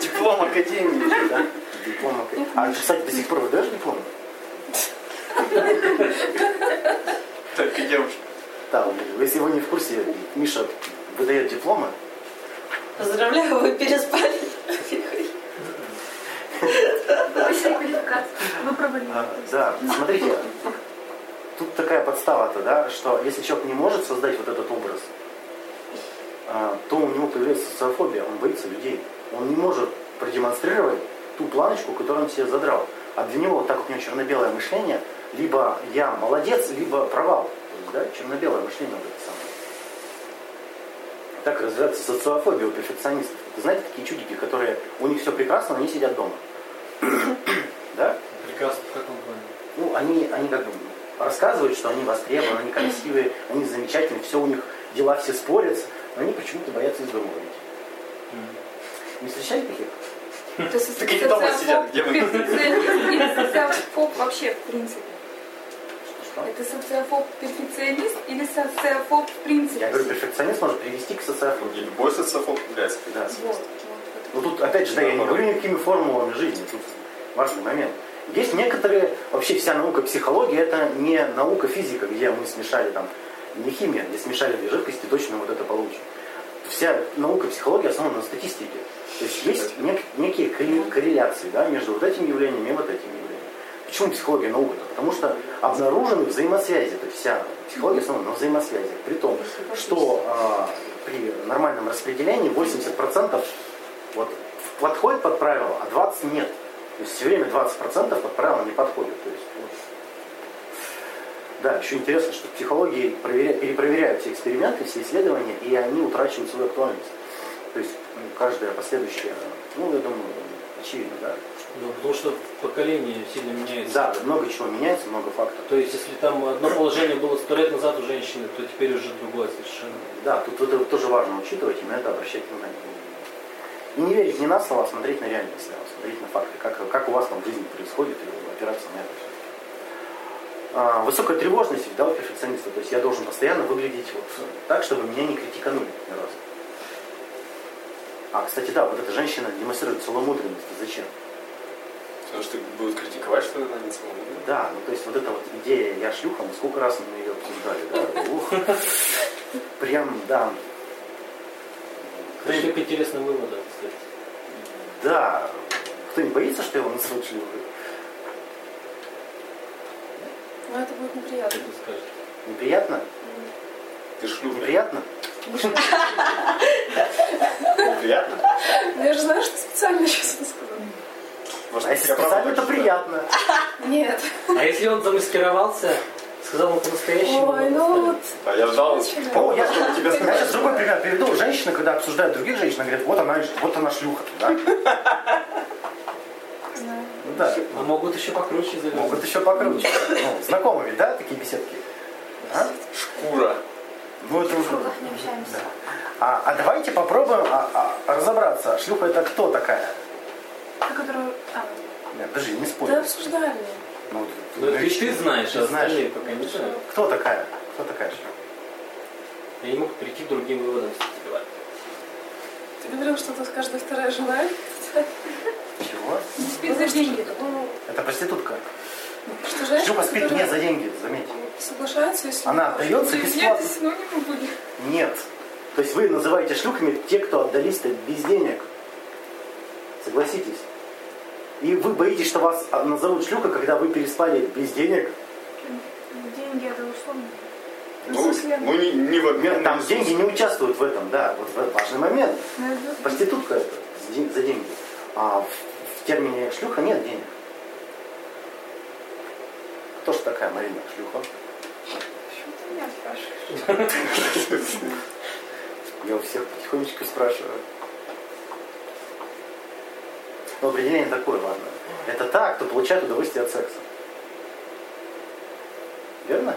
Диплом академии. Да? Диплом академии. А, кстати, до сих пор выдаешь диплом? Так и девушка. Да, если вы не в курсе, Миша выдает дипломы. Поздравляю, вы переспали. Вы провалили. А, Да, смотрите, тут такая подстава-то, да, что если человек не может создать вот этот образ, то у него появляется социофобия, он боится людей. Он не может продемонстрировать ту планочку, которую он себе задрал. А для него, так как у него черно-белое мышление, либо я молодец, либо провал. То есть, да, черно-белое мышление вот это самое. Так развивается социофобия у перфекционистов. Вы знаете такие чудики, которые у них все прекрасно, но они сидят дома. да? Прекрасно, в каком плане? ну, они, они как бы рассказывают, что они востребованы, они красивые, они замечательные, все у них, дела все спорятся, они почему-то боятся из дома выйти. Не встречали таких? Это со- Так они дома сидят, где или социофоб вообще в принципе? Что? Это социофоб перфекционист или социофоб в принципе? Я говорю, перфекционист может привести к социофобии. Любой социофоб является вот. Ну тут, опять же, да, я не говорю никакими формулами жизни, тут важный момент. Есть некоторые, вообще вся наука психология, это не наука физика, где мы смешали там, не химия, где смешали две жидкости, точно вот это получим. Вся наука психологии основана на статистике. То есть есть нек- некие корре- корреляции да, между вот этими явлениями и вот этими явлениями. Почему психология наука-то? Потому что обнаружены взаимосвязи. То есть вся психология основана на взаимосвязях. При том, что а, при нормальном распределении 80% вот подходит под правило, а 20 нет. То есть все время 20% под правило не подходит. То есть. Да, еще интересно, что проверя- перепроверяют все эксперименты, все исследования, и они утрачивают свою актуальность. То есть ну, каждое последующее, ну, я думаю, очевидно, да? Ну, потому что поколение сильно меняется. Да, много чего меняется, много факторов. То есть, если там одно положение было сто лет назад у женщины, то теперь уже другое совершенно. Да, тут это тоже важно учитывать, и на это обращать внимание. И не верить не на слово, а смотреть на реальность, а смотреть на факты, как, как у вас там в жизни происходит, и опираться на это все. А, высокая тревожность да, у перфекциониста. То есть я должен постоянно выглядеть вот так, чтобы меня не критиканули ни разу. А, кстати, да, вот эта женщина демонстрирует целомудренность. Зачем? Потому что будут критиковать, что она не свободна. Да, ну то есть вот эта вот идея «я шлюха», мы сколько раз мы ее обсуждали, да? Ух. Прям, да. Пришли к интересным выводам, кстати. Да. Кто не боится, что его назовут шлюхой? Но это будет неприятно. Что ты скажешь? Неприятно? Ты шлюха. Неприятно? Приятно? Ну, Я же знаю, что специально сейчас это сказала. Может, А если специально, то хочу, да? приятно. Нет. А если он замаскировался, сказал ему по-настоящему? Ой, ну вот. А я ждал, О, я, чтобы тебя я сейчас другой пример приведу. Женщина, когда обсуждают других женщин, она говорит, вот она, вот она шлюха. Да? Ну да. А могут еще покруче завязать. Могут еще покруче. Ну, знакомы ведь, да, такие беседки? А? Шкура. Ну, это В уже... кругах не общаемся. Да. А, а давайте попробуем а, а, разобраться. Шлюха это кто такая? Та, которую... А, Нет, подожди, не спорь. Да обсуждали. Ну, вот, Ну, это лишь ты знаешь, Ты а знаешь. пока не знают. Кто такая? Кто такая шлюха? Я не мог прийти к другим выводам. Ты говорил, что это каждая вторая жена. Не спит за деньги. Ну, Это проститутка. что женщина, Шлюха спит не за деньги, заметьте. соглашается, если... Она отдается бесплатно. Нет. То есть вы называете шлюхами те, кто отдались-то без денег. Согласитесь. И вы боитесь, что вас назовут шлюха, когда вы переспали без денег. Деньги это условно. Ну, ну не, не в обмен. Там на деньги не участвуют в этом, да. Вот важный момент. Это- Проститутка это за деньги. А термине шлюха нет денег. Кто же такая Марина шлюха? Почему ты меня спрашиваешь? Я у всех потихонечку спрашиваю. Но определение такое, ладно. Это та, кто получает удовольствие от секса. Верно?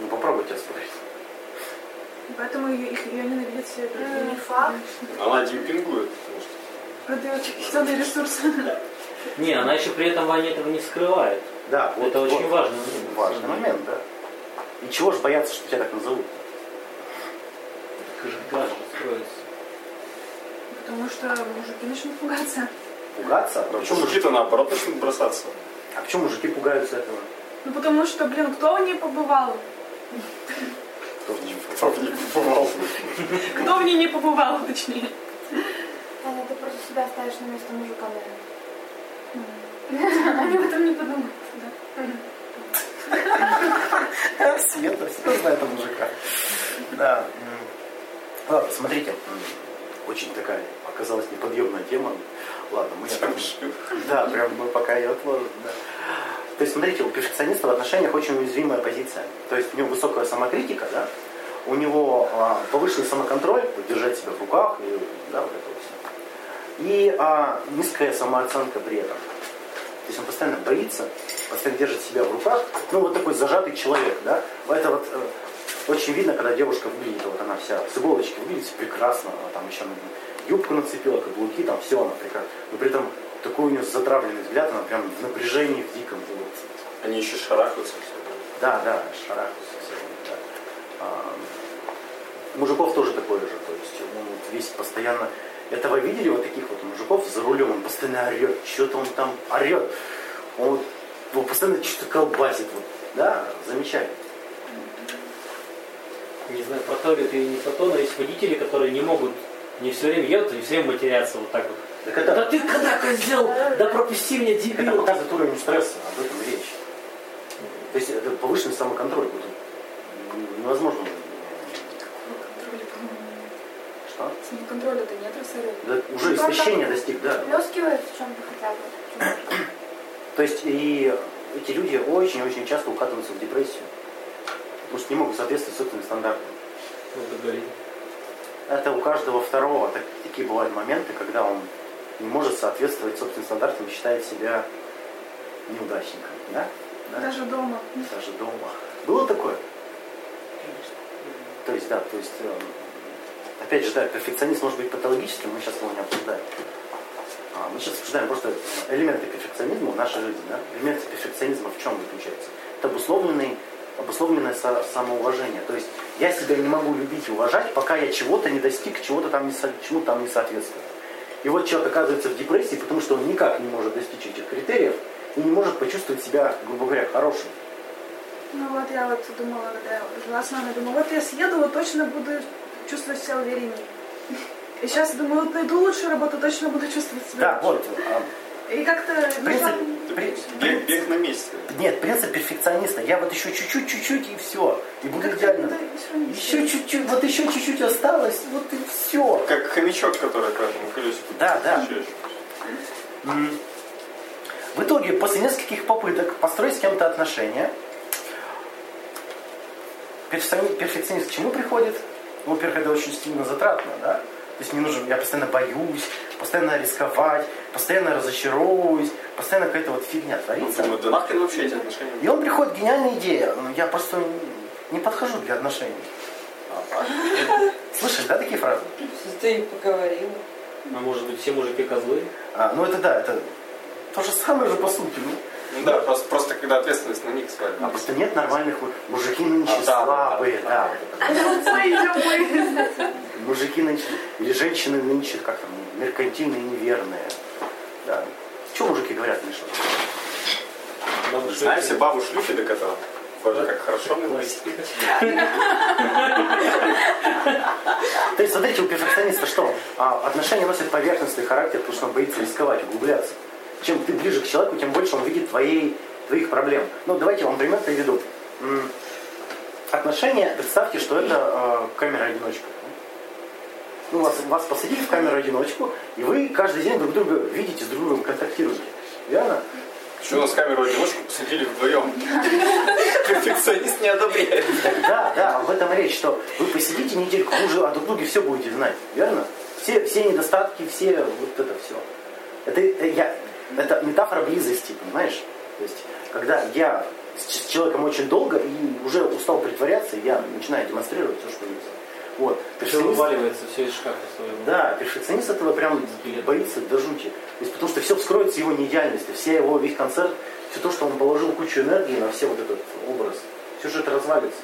Ну попробуйте оспорить. Поэтому ее, их, ее ненавидят все другие. Не факт. Она демпингует, хитонные ресурсы. Не, она еще при этом Ваня этого не скрывает. Да, вот, Это вот очень важный момент. важный момент, да. И чего же бояться, что тебя так назовут? Как же граждан строится. Потому что мужики начнут пугаться. Пугаться? А почему, мужики, мужики-то наоборот начнут бросаться. а почему мужики пугаются этого? Ну потому что, блин, кто в ней побывал? Кто в нем? Папа не побывал. Кто в ней не побывал, точнее? Себя ставишь на место мужика, наверное. Они об этом не подумают. Света все знает о мужиках. Да. Ладно, смотрите. Очень такая оказалась неподъемная тема. Ладно, мы. Да, прям мы пока ее отложим. Да. То есть, смотрите, у перфекциониста в отношениях очень уязвимая позиция. То есть у него высокая самокритика, да, у него а, повышенный самоконтроль, держать себя в руках, и, да, вот это вот все. И а, низкая самооценка при этом. То есть он постоянно боится, постоянно держит себя в руках. Ну, вот такой зажатый человек, да. Это вот э, очень видно, когда девушка выглядит, вот она вся с иголочки выглядит прекрасно, она там еще ну, юбку нацепила, каблуки, там все она прекрасно. Но при этом такой у нее затравленный взгляд, она прям в напряжении, в диком. Вот. Они еще шарахаются. все. Да, да, шарахаются все. Да. А, мужиков тоже такое же. То есть он вот весь постоянно... Это вы видели вот таких вот мужиков за рулем, он постоянно орет, что-то он там орет. Он его постоянно что-то колбасит. Вот. Да, замечательно. Не знаю, про то ли или не про то, но есть водители, которые не могут не все время едут, не все время матерятся вот так вот. Так это, Да ты когда козел? Да пропусти меня, это дебил! показывает уровень стресса, об этом и речь. То есть это повышенный самоконтроль. Вот, невозможно. Что? Самоконтроля-то нет, рассоряй. Да, уже истощение достиг, да. Плескивает в чем-то хотя бы. То есть и эти люди очень-очень часто укатываются в депрессию. Потому что не могут соответствовать собственным стандартам. Говори. Это у каждого второго так- такие бывают моменты, когда он не может соответствовать собственным стандартам и считает себя неудачником. Да? Да? Даже дома. Даже дома. Было такое? То есть, да, то есть, э, опять же, да, перфекционизм может быть патологическим, мы сейчас его не обсуждаем. А, мы сейчас обсуждаем просто элементы перфекционизма в нашей жизни. Да? Элементы перфекционизма в чем заключаются? Это обусловленный, обусловленное самоуважение. То есть я себя не могу любить и уважать, пока я чего-то не достиг, чего-то там не, чему там не соответствую. И вот человек оказывается в депрессии, потому что он никак не может достичь этих критериев и не может почувствовать себя, грубо говоря, хорошим. Ну вот я вот думала, когда я жила с мамой, думала, вот я съеду, вот точно буду чувствовать себя увереннее. И сейчас думаю, вот найду лучшую работу, точно буду чувствовать себя Да, лучше. вот. а, И как-то Принцип, при- Бег, бег на месте. нет, принцип перфекциониста. Я вот еще чуть-чуть, чуть-чуть и все. И буду как-то идеально. Еще чуть-чуть, вот еще чуть-чуть осталось, вот и все. Как хомячок, который к этому колесику. Да, да. В итоге, после нескольких попыток построить с кем-то отношения, перфекциони- перфекционист к чему приходит? Ну, во-первых, это очень сильно затратно, да? То есть мне нужно, я постоянно боюсь, постоянно рисковать, постоянно разочаровываюсь, постоянно какая-то вот фигня творится. Да нахрен вообще эти отношения. И он приходит гениальная идея. Ну, я просто не подхожу для отношений. Слышишь, да, такие фразы? Ты поговорила. А может быть, все мужики козлы? А, ну это да, это то же самое же по сути. Ну. Ну да, просто, просто когда ответственность на них А свалена. просто нет нормальных му- мужики нынче А, слабые, да, да. Мужики нынче, или женщины нынче, как там, меркантильные, неверные. Да. Что мужики говорят, Миша? Все бабу шлюхи до которого. Боже, как хорошо говорить. То есть, смотрите, у перфекциониста что? А, отношения носят поверхностный характер, потому что он боится рисковать, углубляться. Чем ты ближе к человеку, тем больше он видит твоей, твоих проблем. Ну, давайте я вам пример приведу. Отношения, представьте, что это э, камера-одиночка. Ну, вас, вас посадили в камеру-одиночку, и вы каждый день друг друга видите, с друг другом контактируете. Верно? Что у нас камеру одиночку посадили вдвоем? Перфекционист не одобряет. Да, да, об этом речь, что вы посидите недельку, вы уже о друг друге все будете знать, верно? Все, все недостатки, все вот это все. Это, я, это метафора близости, понимаешь? То есть, когда я с человеком очень долго и уже устал притворяться, я начинаю демонстрировать все, что есть. Вот. Все вываливается, все из шкафа своего. да, перфекционист этого прям боится до жути. То есть, потому что все вскроется его неидеальность, все его весь концерт, все то, что он положил кучу энергии на все вот этот образ, все же это развалится.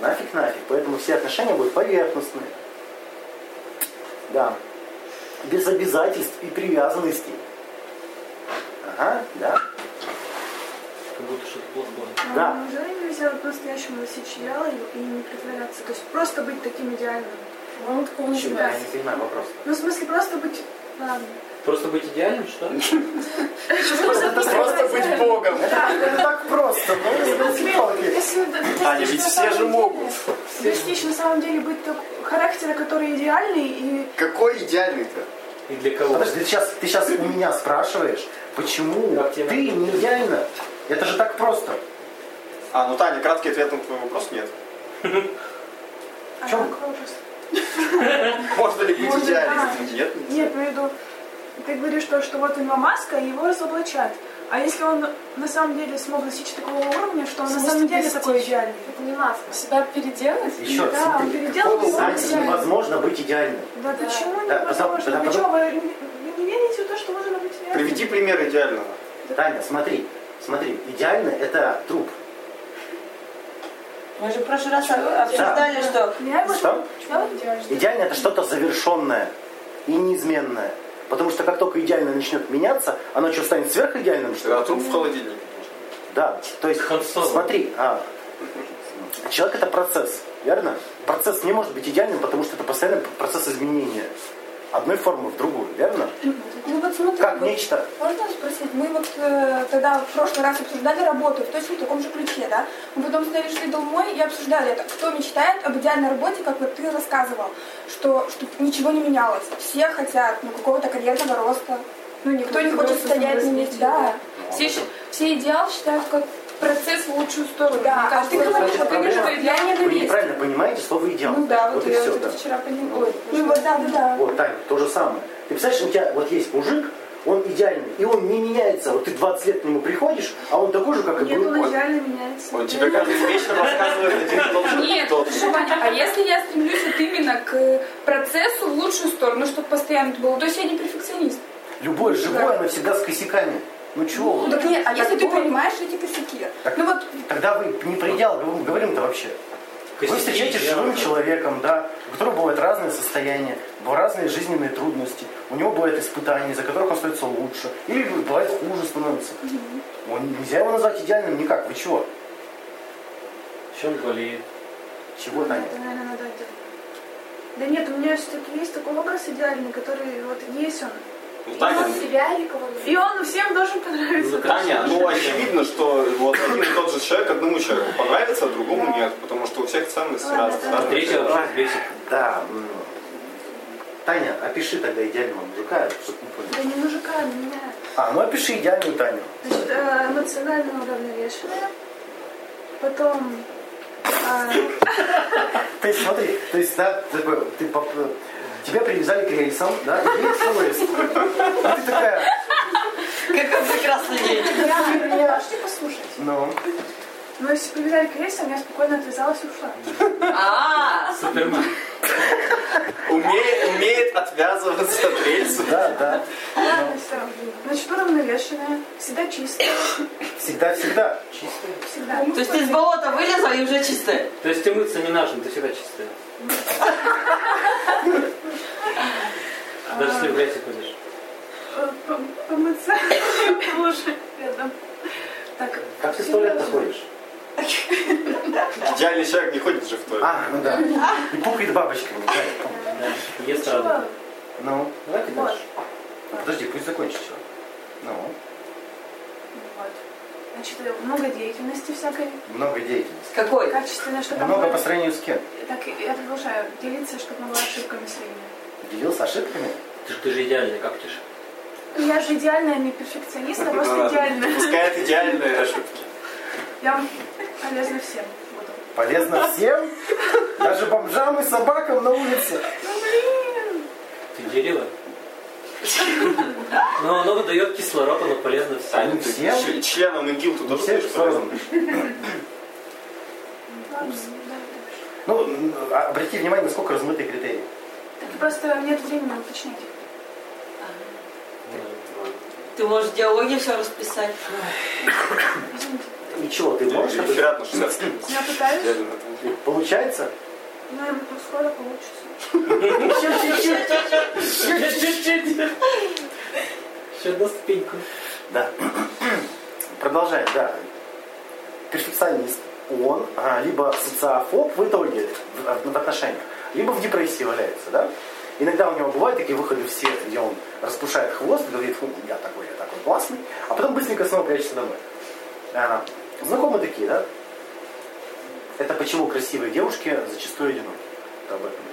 Нафиг, нафиг. Поэтому все отношения будут поверхностные. Да. Без обязательств и привязанностей. Ага, да. Как будто что-то плохое. Да. А Неужели нельзя по-настоящему носить идеалы и не притворяться? То есть просто быть таким идеальным. По-моему, такого не. Я не понимаю вопрос. Ну, в смысле, просто быть... Ладно. Просто быть идеальным, что ли? Просто быть богом. Это так просто, ну, Аня, ведь все же могут. Достичь на самом деле быть характера, который идеальный и Какой идеальный-то? И для кого? Подожди, ты сейчас, ты сейчас у меня спрашиваешь, почему Как тебе ты нравится? не идеально? Это же так просто. А, ну Таня, краткий ответ на твой вопрос нет. А, чем? Можно ли быть да. Нет, Нет, имею в виду, ты говоришь, что, что вот у него маска, и его разоблачат. А если он на самом деле смог достичь такого уровня, что он В на самом деле достичь? такой идеальный? Это не маска. Себя переделать? Еще раз, Да, он переделал его невозможно быть идеальным. Да, почему Да, невозможно? потому- потому- вы не, вы не верите в то, что можно быть идеальным? Приведи пример идеального. Таня, смотри, смотри, идеально это труп. Мы же в прошлый раз обсуждали, что Я его Что? Да? Идеально это что-то завершенное и неизменное. Потому что как только идеально начнет меняться, оно что, станет сверхидеальным, что? А труп в холодильнике. Да, то есть, смотри, а, человек это процесс, верно? Процесс не может быть идеальным, потому что это постоянный процесс изменения одной формы в другую, верно? Ну вот смотри, Как вот нечто. Можно спросить? Мы вот э, тогда в прошлый раз обсуждали работу в точно таком же ключе, да? Мы потом шли домой и обсуждали это. Кто мечтает об идеальной работе, как вот ты рассказывал, что, что ничего не менялось. Все хотят ну, какого-то карьерного роста. Ну, никто не хочет стоять на месте. Да. Все, все идеал считают как процесс в лучшую сторону. Да, а ты говоришь, что идеал не Вы неправильно понимаете слово идеал. Ну да, вот вот я все, вот да. это вчера поняла. Ну вот, да, да, да. Вот, Таня, то же самое. Ты представляешь, у тебя вот есть мужик, он идеальный, и он не меняется. Вот ты 20 лет к нему приходишь, а он такой же, как и Нет, был. он идеально меняется. Он тебе каждый вечер рассказывает один и тот же Нет, анекдот. слушай, Ваня, а если я стремлюсь вот именно к процессу в лучшую сторону, чтобы постоянно это было, то есть я не перфекционист. Любое живое, оно всегда с косяками. Ну чего вы? Ну, так нет, а если ты Такое- понимаешь эти косяки? Так- Ну вот, Тогда вы не говорим- говорим-то вообще. Косяки, встречаетесь с живым человеком, да, у которого бывают разные состояния, бывают разные жизненные трудности, у него бывают испытания, из-за которых он становится лучше, или бывает хуже становится. Он, нельзя его назвать идеальным никак. Вы чего? В чем болеет? Чего, Таня? Это, наверное, надо. Да нет, у меня все-таки есть такой образ идеальный, который вот есть он. Ну, Он Таня, себя кого-то? И он всем должен понравиться. Ну, Таня, ну очевидно, что вот один и тот же человек одному человеку понравится, а другому нет, потому что у всех ценности разные. да. Третье вообще бесит. Да. Таня, опиши тогда идеального мужика, чтобы не понял. Да не мужика, а меня. А, ну опиши идеальную Таню. Значит, э, эмоционально уравновешенная. Потом а, То есть смотри, то есть, да, ты поп- тебя привязали к рельсам, да, и в поезд. И ты такая, Какой прекрасный день. я можете послушать. ну, Но если привязали к рельсам, я спокойно отвязалась и ушла. А, Супермен. Умеет, умеет отвязываться от рельсов. да, да. Ладно, все. Значит, уравновешенная, всегда чистая, Всегда-всегда чистая. всегда. то есть ты из болота вылезла и уже чистая. То есть ты мыться не нужно, ты всегда чистая. Даже если в грязи ходишь. Помыться лучше рядом. Так, Как ты сто лет ходишь? Идеальный человек не ходит же в туалет. А, ну да. И пукает бабочками, да. Ест радугу. Ну, давайте дальше. Подожди, пусть закончит все. Ну. Значит, много деятельности всякой, много деятельности. Какой? качественной, что там Много было. по сравнению с кем? Так, я продолжаю делиться, чтобы могла ошибками своими. Делился ошибками? Ты, ты же идеальный, как ты ж. Я же идеальная, не перфекционист, а просто идеальная. Допускает идеальные ошибки. Я вам полезна всем буду. Полезно всем, даже бомжам и собакам на улице. Ты дерево. Но оно выдает кислород, оно полезно всем. ты всем? член- членом ИГИЛ Не тоже все будешь в сторону. полезным? Ладно, да, Ну, а- обрати внимание, насколько размытые критерии. Так просто нет времени уточнять. Ты можешь в диалоге все расписать. Ничего, ты можешь это Реферат на 60 страниц. Я пытаюсь. Получается? им скоро получится. Еще одну ступеньку. Да. Продолжаем, да. Перфекционист. Он а, либо социофоб в итоге в, в отношениях, либо в депрессии валяется, да? Иногда у него бывают такие выходы в свет, где он распушает хвост и говорит, «Фу, я такой, я такой классный, а потом быстренько снова прячется домой. А, знакомы такие, да? Это почему красивые девушки зачастую одиноки. Это об этом.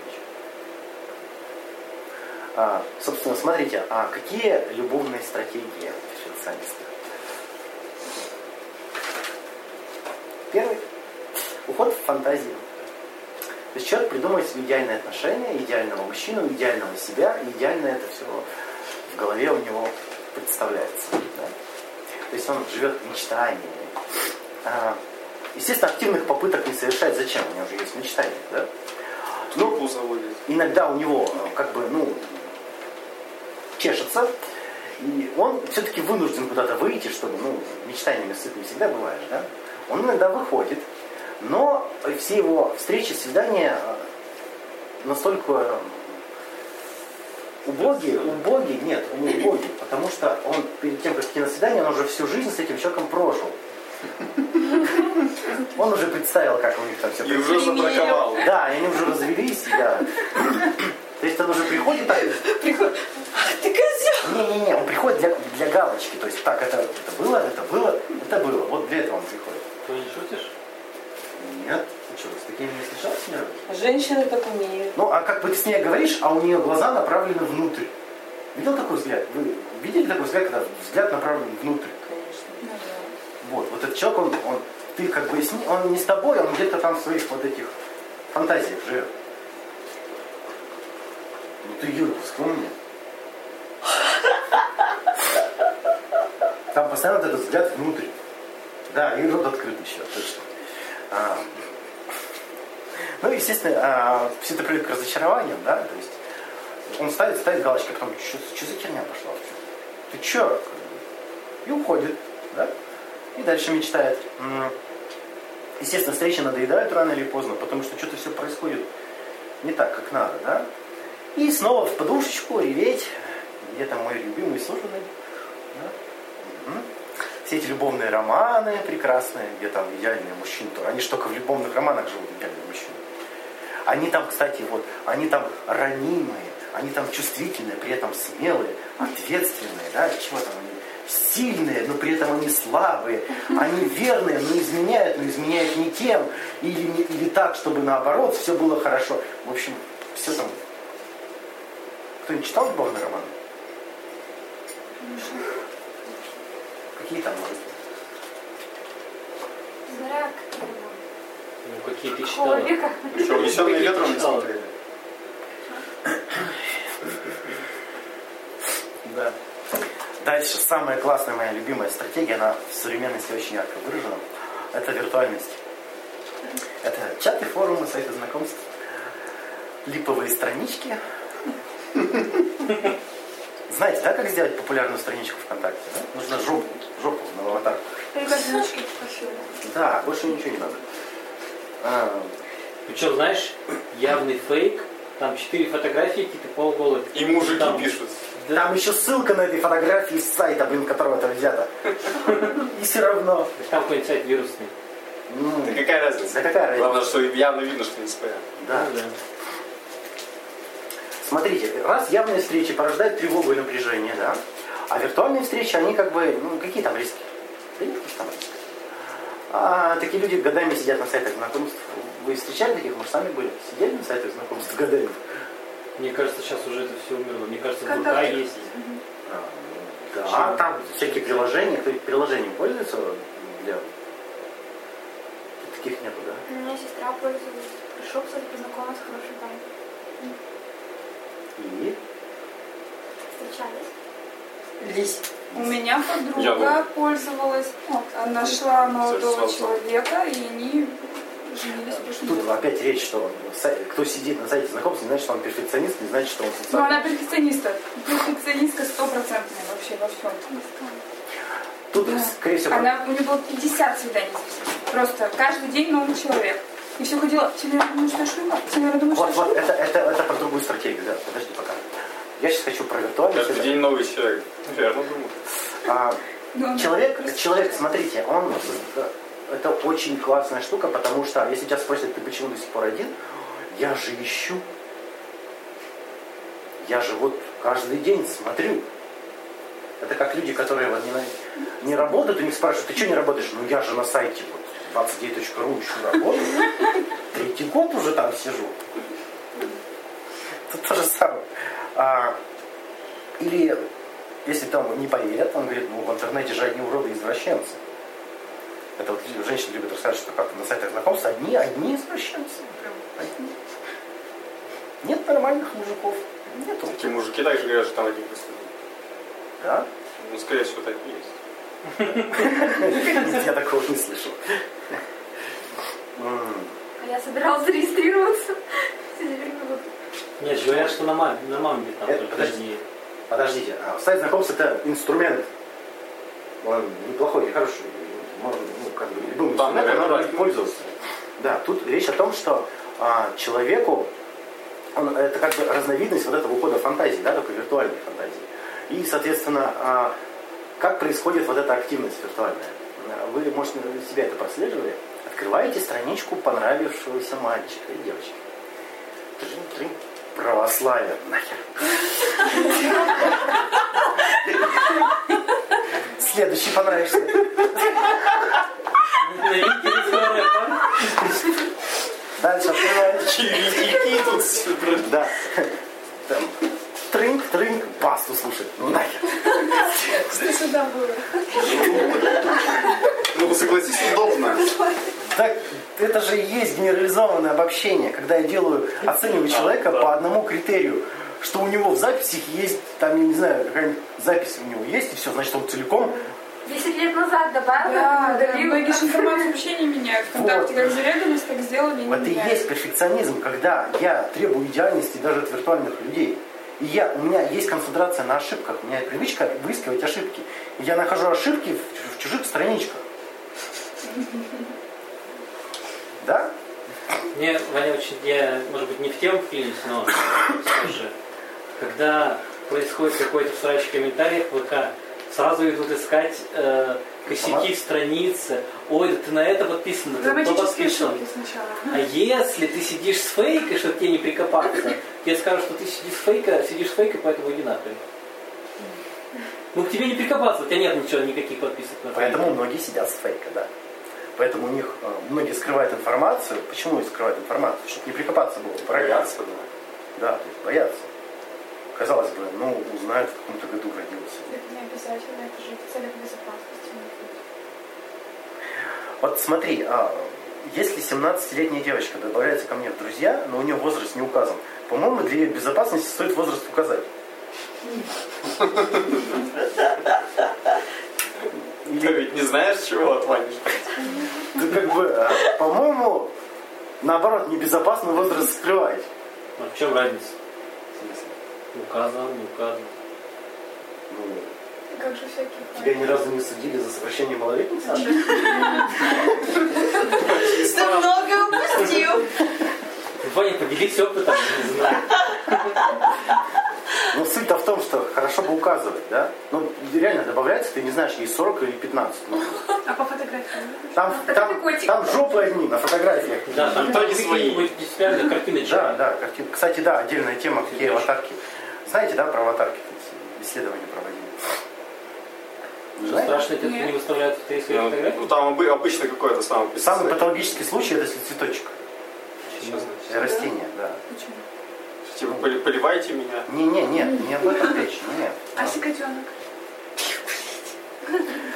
А, собственно, смотрите, а какие любовные стратегии перфекциониста? Первый. Уход в фантазию. То есть человек придумывает себе идеальные отношения, идеального мужчину, идеального себя, и идеально это все в голове у него представляется. да. То есть он живет мечтаниями. А, естественно, активных попыток не совершает. Зачем? У него же есть мечтания. Да? Ну, заводит. иногда у него как бы, ну, чешется, и он все-таки вынужден куда-то выйти, чтобы, ну, мечтаниями сыт не всегда бываешь, да? Он иногда выходит, но все его встречи, свидания э, настолько убогие, убогие, нет, он не убогий, потому что он перед тем, как идти на свидание, он уже всю жизнь с этим человеком прожил. Он уже представил, как у них там все И уже забраковал. да, и они уже развелись, да. То есть он уже приходит так, Приходит. Ты козел! не-не-не, он приходит для, для галочки. То есть так, это, это было, это было, это было. Вот для этого он приходит. Ты не шутишь? Нет, ты что, с такими не встречался ни разу? Женщины так умеют. Ну, а как бы ты с ней говоришь, а у нее глаза направлены внутрь. Видел такой взгляд? Вы видели такой взгляд, когда взгляд направлен внутрь? Конечно. Вот, вот этот человек, он, он, ты как бы с ним, он не с тобой, он где-то там в своих вот этих фантазиях живет. Ну ты, Юрка, вспомни. Там постоянно этот взгляд внутрь. Да, и рот открыт еще, точно. А, ну, естественно, а, все это приводит к разочарованиям, да, то есть он ставит, ставит галочки, а потом, что за херня пошла вообще? Ты че? И уходит, да? И дальше мечтает. Естественно, встречи надоедают рано или поздно, потому что что-то все происходит не так, как надо, да? И снова в подушечку реветь, где там мой любимый суженый. Да? Все эти любовные романы прекрасные, где там идеальные мужчины, они же только в любовных романах живут, идеальные мужчины. Они там, кстати, вот, они там ранимые, они там чувствительные, при этом смелые, ответственные, да, чего там они, сильные, но при этом они слабые, они верные, но изменяют, но изменяют не тем, или, или так, чтобы наоборот все было хорошо. В общем, все там. Кто-нибудь читал любовный роман? Какие там может быть? Знак. Ну, какие ты читала? Еще унесенные ветром не смотрели. Да. Дальше, самая классная моя любимая стратегия, она в современности очень ярко выражена, это виртуальность. Это чаты, форумы, сайты знакомств, липовые странички. Знаете, да, как сделать популярную страничку ВКонтакте? Да? Нужно жопу, жопу на красивые. Да, больше ничего не надо. А, Причем, знаешь, явный фейк, там четыре фотографии, какие-то полголые. И мужики Там- пишут. Там еще ссылка на этой фотографии с сайта, блин, которого это взято. И все равно. Там какой-нибудь сайт вирусный. Ну, Да какая разница? Да какая разница? Главное, что явно видно, что не спам. да. Ну, да. Смотрите, раз явные встречи порождают тревогу и напряжение, да, а виртуальные встречи, они как бы, ну, какие там риски? Да нет там рисков. А такие люди годами сидят на сайтах знакомств. Вы встречали таких, может, сами были? Сидели на сайтах знакомств годами? Мне кажется, сейчас уже это все умерло. Мне кажется, в. ВК есть. А, да, а там всякие приложения, кто приложением пользуется для... Таких нету, да? У меня сестра пользовалась. Пришел, кстати, познакомилась с хорошей парнем. И Встречались. Лись. У меня подруга Я пользовалась, вот, она нашла молодого человека, и они женились в прошлом тут опять речь, что кто сидит на сайте знакомств, не значит, что он перфекционист, не значит, что он социальный. она перфекционистка. Перфекционистка стопроцентная вообще во всем. Тут, скорее всего, Она, у нее было 50 свиданий. Просто каждый день новый человек. И все ходила, Тимира, думаю, что ошибка? Тимира, думаю, что Вот, вот, ошибка? это, это, это про другую стратегию, да, подожди пока. Я сейчас хочу про виртуальность. Каждый день новый человек. Верно думаю. А, Ну, человек, человек, смотрите, он, э, это очень классная штука, потому что, если тебя спросят, ты почему до сих пор один, я же ищу. Я же вот каждый день смотрю. Это как люди, которые вот не, не работают, у них спрашивают, ты что не работаешь? Ну я же на сайте вот 29.ru еще работаю. Третий год уже там сижу. Тут то же самое. А, или если там не поверят, он говорит, ну в интернете же одни уроды извращенцы. Это вот женщины любят рассказывать, что как на сайтах знакомств одни, одни извращенцы. Прям одни. Нет нормальных мужиков. Нету. Такие мужики также говорят, что там одни просто. Да? Ну, скорее всего, так и есть. Я такого не слышал. А я собиралась зарегистрироваться. Нет, говорят, что на маме, на маме там Это, только подожди. Подождите, а сайт знакомств это инструмент. Он неплохой, хороший. Можно, ну, как бы, любым инструментом надо да. пользоваться. Да, тут речь о том, что а, человеку, он, это как бы разновидность вот этого ухода фантазии, да, только виртуальной фантазии. И, соответственно, а, как происходит вот эта активность виртуальная? Вы, может, себя это прослеживали? Открываете страничку понравившегося мальчика и девочки. Трин-трин. Православие. Нахер. Следующий понравишься. Дальше открываете. Какие тут Да. Там. Трынк, трынк, басту слушай. Ну нахер. Что сюда было? Ну, согласись, удобно. Так, это же и есть генерализованное обобщение, когда я делаю, оцениваю человека по одному критерию, что у него в записях есть, там, я не знаю, какая-нибудь запись у него есть, и все, значит, он целиком 10 лет назад добавила, Да, да, многие же информацию вообще не меняют. Вконтакте Вот. как зарегались, так сделали, не Это и меняют. есть перфекционизм, когда я требую идеальности даже от виртуальных людей. И я, у меня есть концентрация на ошибках, у меня привычка выискивать ошибки. И я нахожу ошибки в, в чужих страничках. Да? Мне, Ваня, очень, я, может быть, не в тему вклинюсь, но все же, когда происходит какой-то срач в комментариях ВК, сразу идут искать э, косяки в странице. Ой, да ты на это подписан, да ты то Драматические подписан. шутки сначала. А если ты сидишь с фейкой, чтобы тебе не прикопаться, я скажу, что ты сидишь с фейка, сидишь с фейкой, поэтому иди нахрен. Ну, к тебе не прикопаться, у тебя нет ничего, никаких подписок на фейк. Поэтому многие сидят с фейка, да. Поэтому у них э, многие скрывают информацию. Почему они скрывают информацию? Чтобы не прикопаться было. Боятся, да. Да, то есть боятся. Казалось бы, ну, узнают, в каком-то году родился. Это не обязательно, это же в целях безопасности. Вот смотри, а, если 17-летняя девочка добавляется ко мне в друзья, но у нее возраст не указан, по-моему, для ее безопасности стоит возраст указать. Ты ведь не знаешь, чего от Вани ждать. Ну, как бы, а, по-моему, наоборот, небезопасно возраст скрывать. А в чем разница? Указан, не указан. Ну, Как же всякие... тебя ни разу не судили за сокращение малолетних, Саша? Ты много упустил. Ваня, поделись опытом, не знаю. Но суть-то в том, что хорошо бы указывать, да? Ну, реально добавляется, ты не знаешь, ей 40 или 15. Ну, А по фотографиям? там, там, там жопы одни на фотографиях. Да, там Никто не какие-нибудь свои. действительно картины Да, да, картин- Кстати, да, отдельная тема, какие аватарки. Знаете, да, про аватарки исследования проводили? Знаете? страшно, те, кто не выставляют свои свои Ну, фотографии? ну, там обы- обычно какой-то самый Самый патологический случай это если цветочек. Сейчас, Э, Растение, да. Типа, поли- поливайте меня. Не, не, нет, не об этом речь, нет. Ася котенок.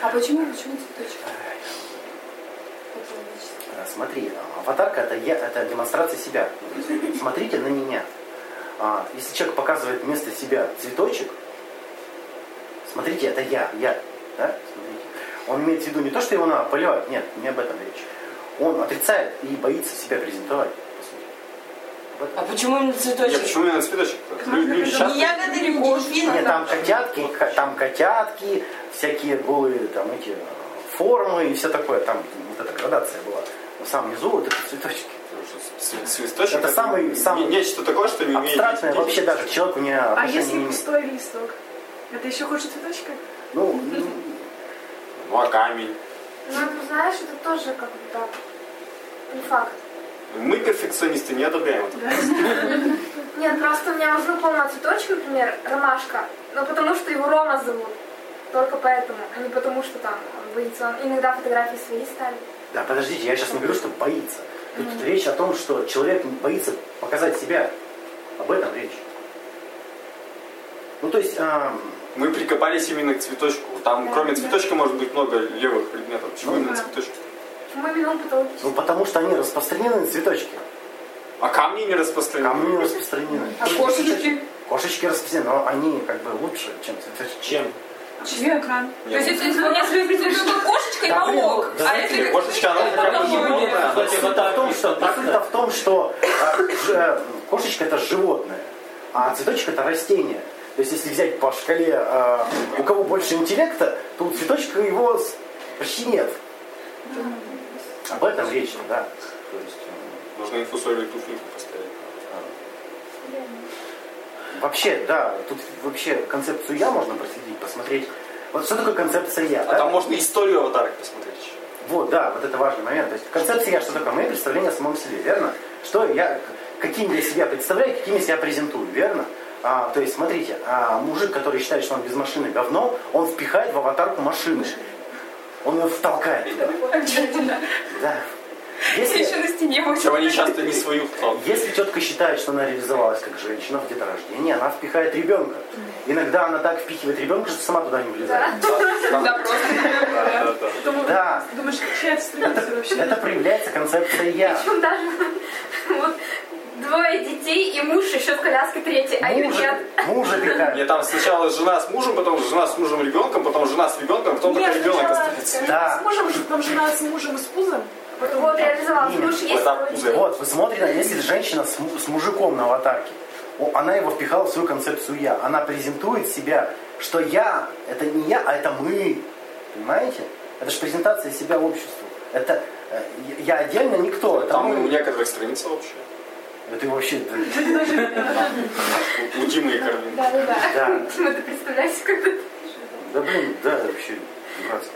А почему, почему цветочек? А, Смотри, аватарка это, я, это демонстрация себя. Смотрите на меня. А, если человек показывает вместо себя цветочек, смотрите, это я, я. Да? Смотрите. Он имеет в виду не то, что его надо поливать, нет, не об этом речь. Он отрицает и боится себя презентовать. А почему именно Нет, цветочек? почему именно цветочек-то? Люди. Не ягоды или дельфины? Нет, там котятки, ко- там котятки, всякие голые там эти формы и все такое. Там вот эта градация была. Но в самом низу вот это цветочки. Цве- Цветочек Это самый- самый не- нечто такое, что не имеет Абстрактное вообще даже человеку не А если не пустой листок? Это еще хуже цветочка? Ну, ну, а камень? Ну, ты знаешь, это тоже как бы так. Не факт. Мы, перфекционисты, не одобряем это. Нет, просто у меня возле полного цветочка, например, ромашка. Но потому что его Рома зовут. Только поэтому, а не потому что там он боится. Он иногда фотографии свои ставит. да, подождите, я сейчас не говорю, что боится. Тут речь о том, что человек боится показать себя. Об этом речь. Ну, то есть, ам, Мы прикопались именно к цветочку. Там, Да, кроме да. цветочка, может быть много левых предметов. Почему Ну, именно да. цветочек? Почему именно он патологический? ну, потому что они распространены на цветочки. А камни не распространены. Камни не распространены. А кошечки? Кошечки распространены, но они как бы лучше, чем цветочки. Чем? Чем? Экран. То есть, если, вы представляете, что кошечка, блин, ок. ну, А если Кошечка, она хотя бы Потом животная. Кстати, Суть вот так в том, что, вот так-то. суть-то в том, что а, ж- кошечка это животное, а цветочек это растение. То есть если взять по шкале, а, у кого больше интеллекта, то у цветочка его почти нет. Об этом речь, да. То есть, м, Нужно инфусоль туфельку поставить. вообще, да, тут вообще концепцию я можно проследить, посмотреть. Вот что такое концепция я? А да? там можно историю аватарок посмотреть. Вот, да, вот это важный момент. То есть концепция я что такое? Мои представления о самом себе, верно? Что я, каким я себя представляю, каким я себя презентую, верно? А, то есть, смотрите, а, мужик, который считает, что он без машины говно, он впихает в аватарку машины. Он ее втолкает. Обязательно. Да. Еще Если, на стене Причем они часто не свою вкладывают. если тетка считает, что она реализовалась как женщина в деторождении, она впихает ребенка. Иногда она так впихивает ребенка, что сама туда не влезает. Да, просто. Да. Думаешь, страница вообще? Это проявляется концепция я. Причем даже вот двое детей и муж еще в коляске третий, а ее Мужа, нет. мужа пихает. Нет, там сначала жена с мужем, потом жена с мужем ребенком, потом жена с ребенком, потом только ребенок остается. Да. с мужем, потом жена с мужем и с пузом. Вот реализовалась. Именно. Муж есть Вот вы смотрите, если женщина с, му- с мужиком на аватарке, она его впихала в свою концепцию я. Она презентует себя, что я, это не я, а это мы. Понимаете? Это же презентация себя обществу. Это э, я отдельно никто. Там Там, у некоторых страница общая. Это вообще, У Димы и Каролины. Да, да, да. Дима, ты представляешь, как это? да блин, да, вообще дурацко.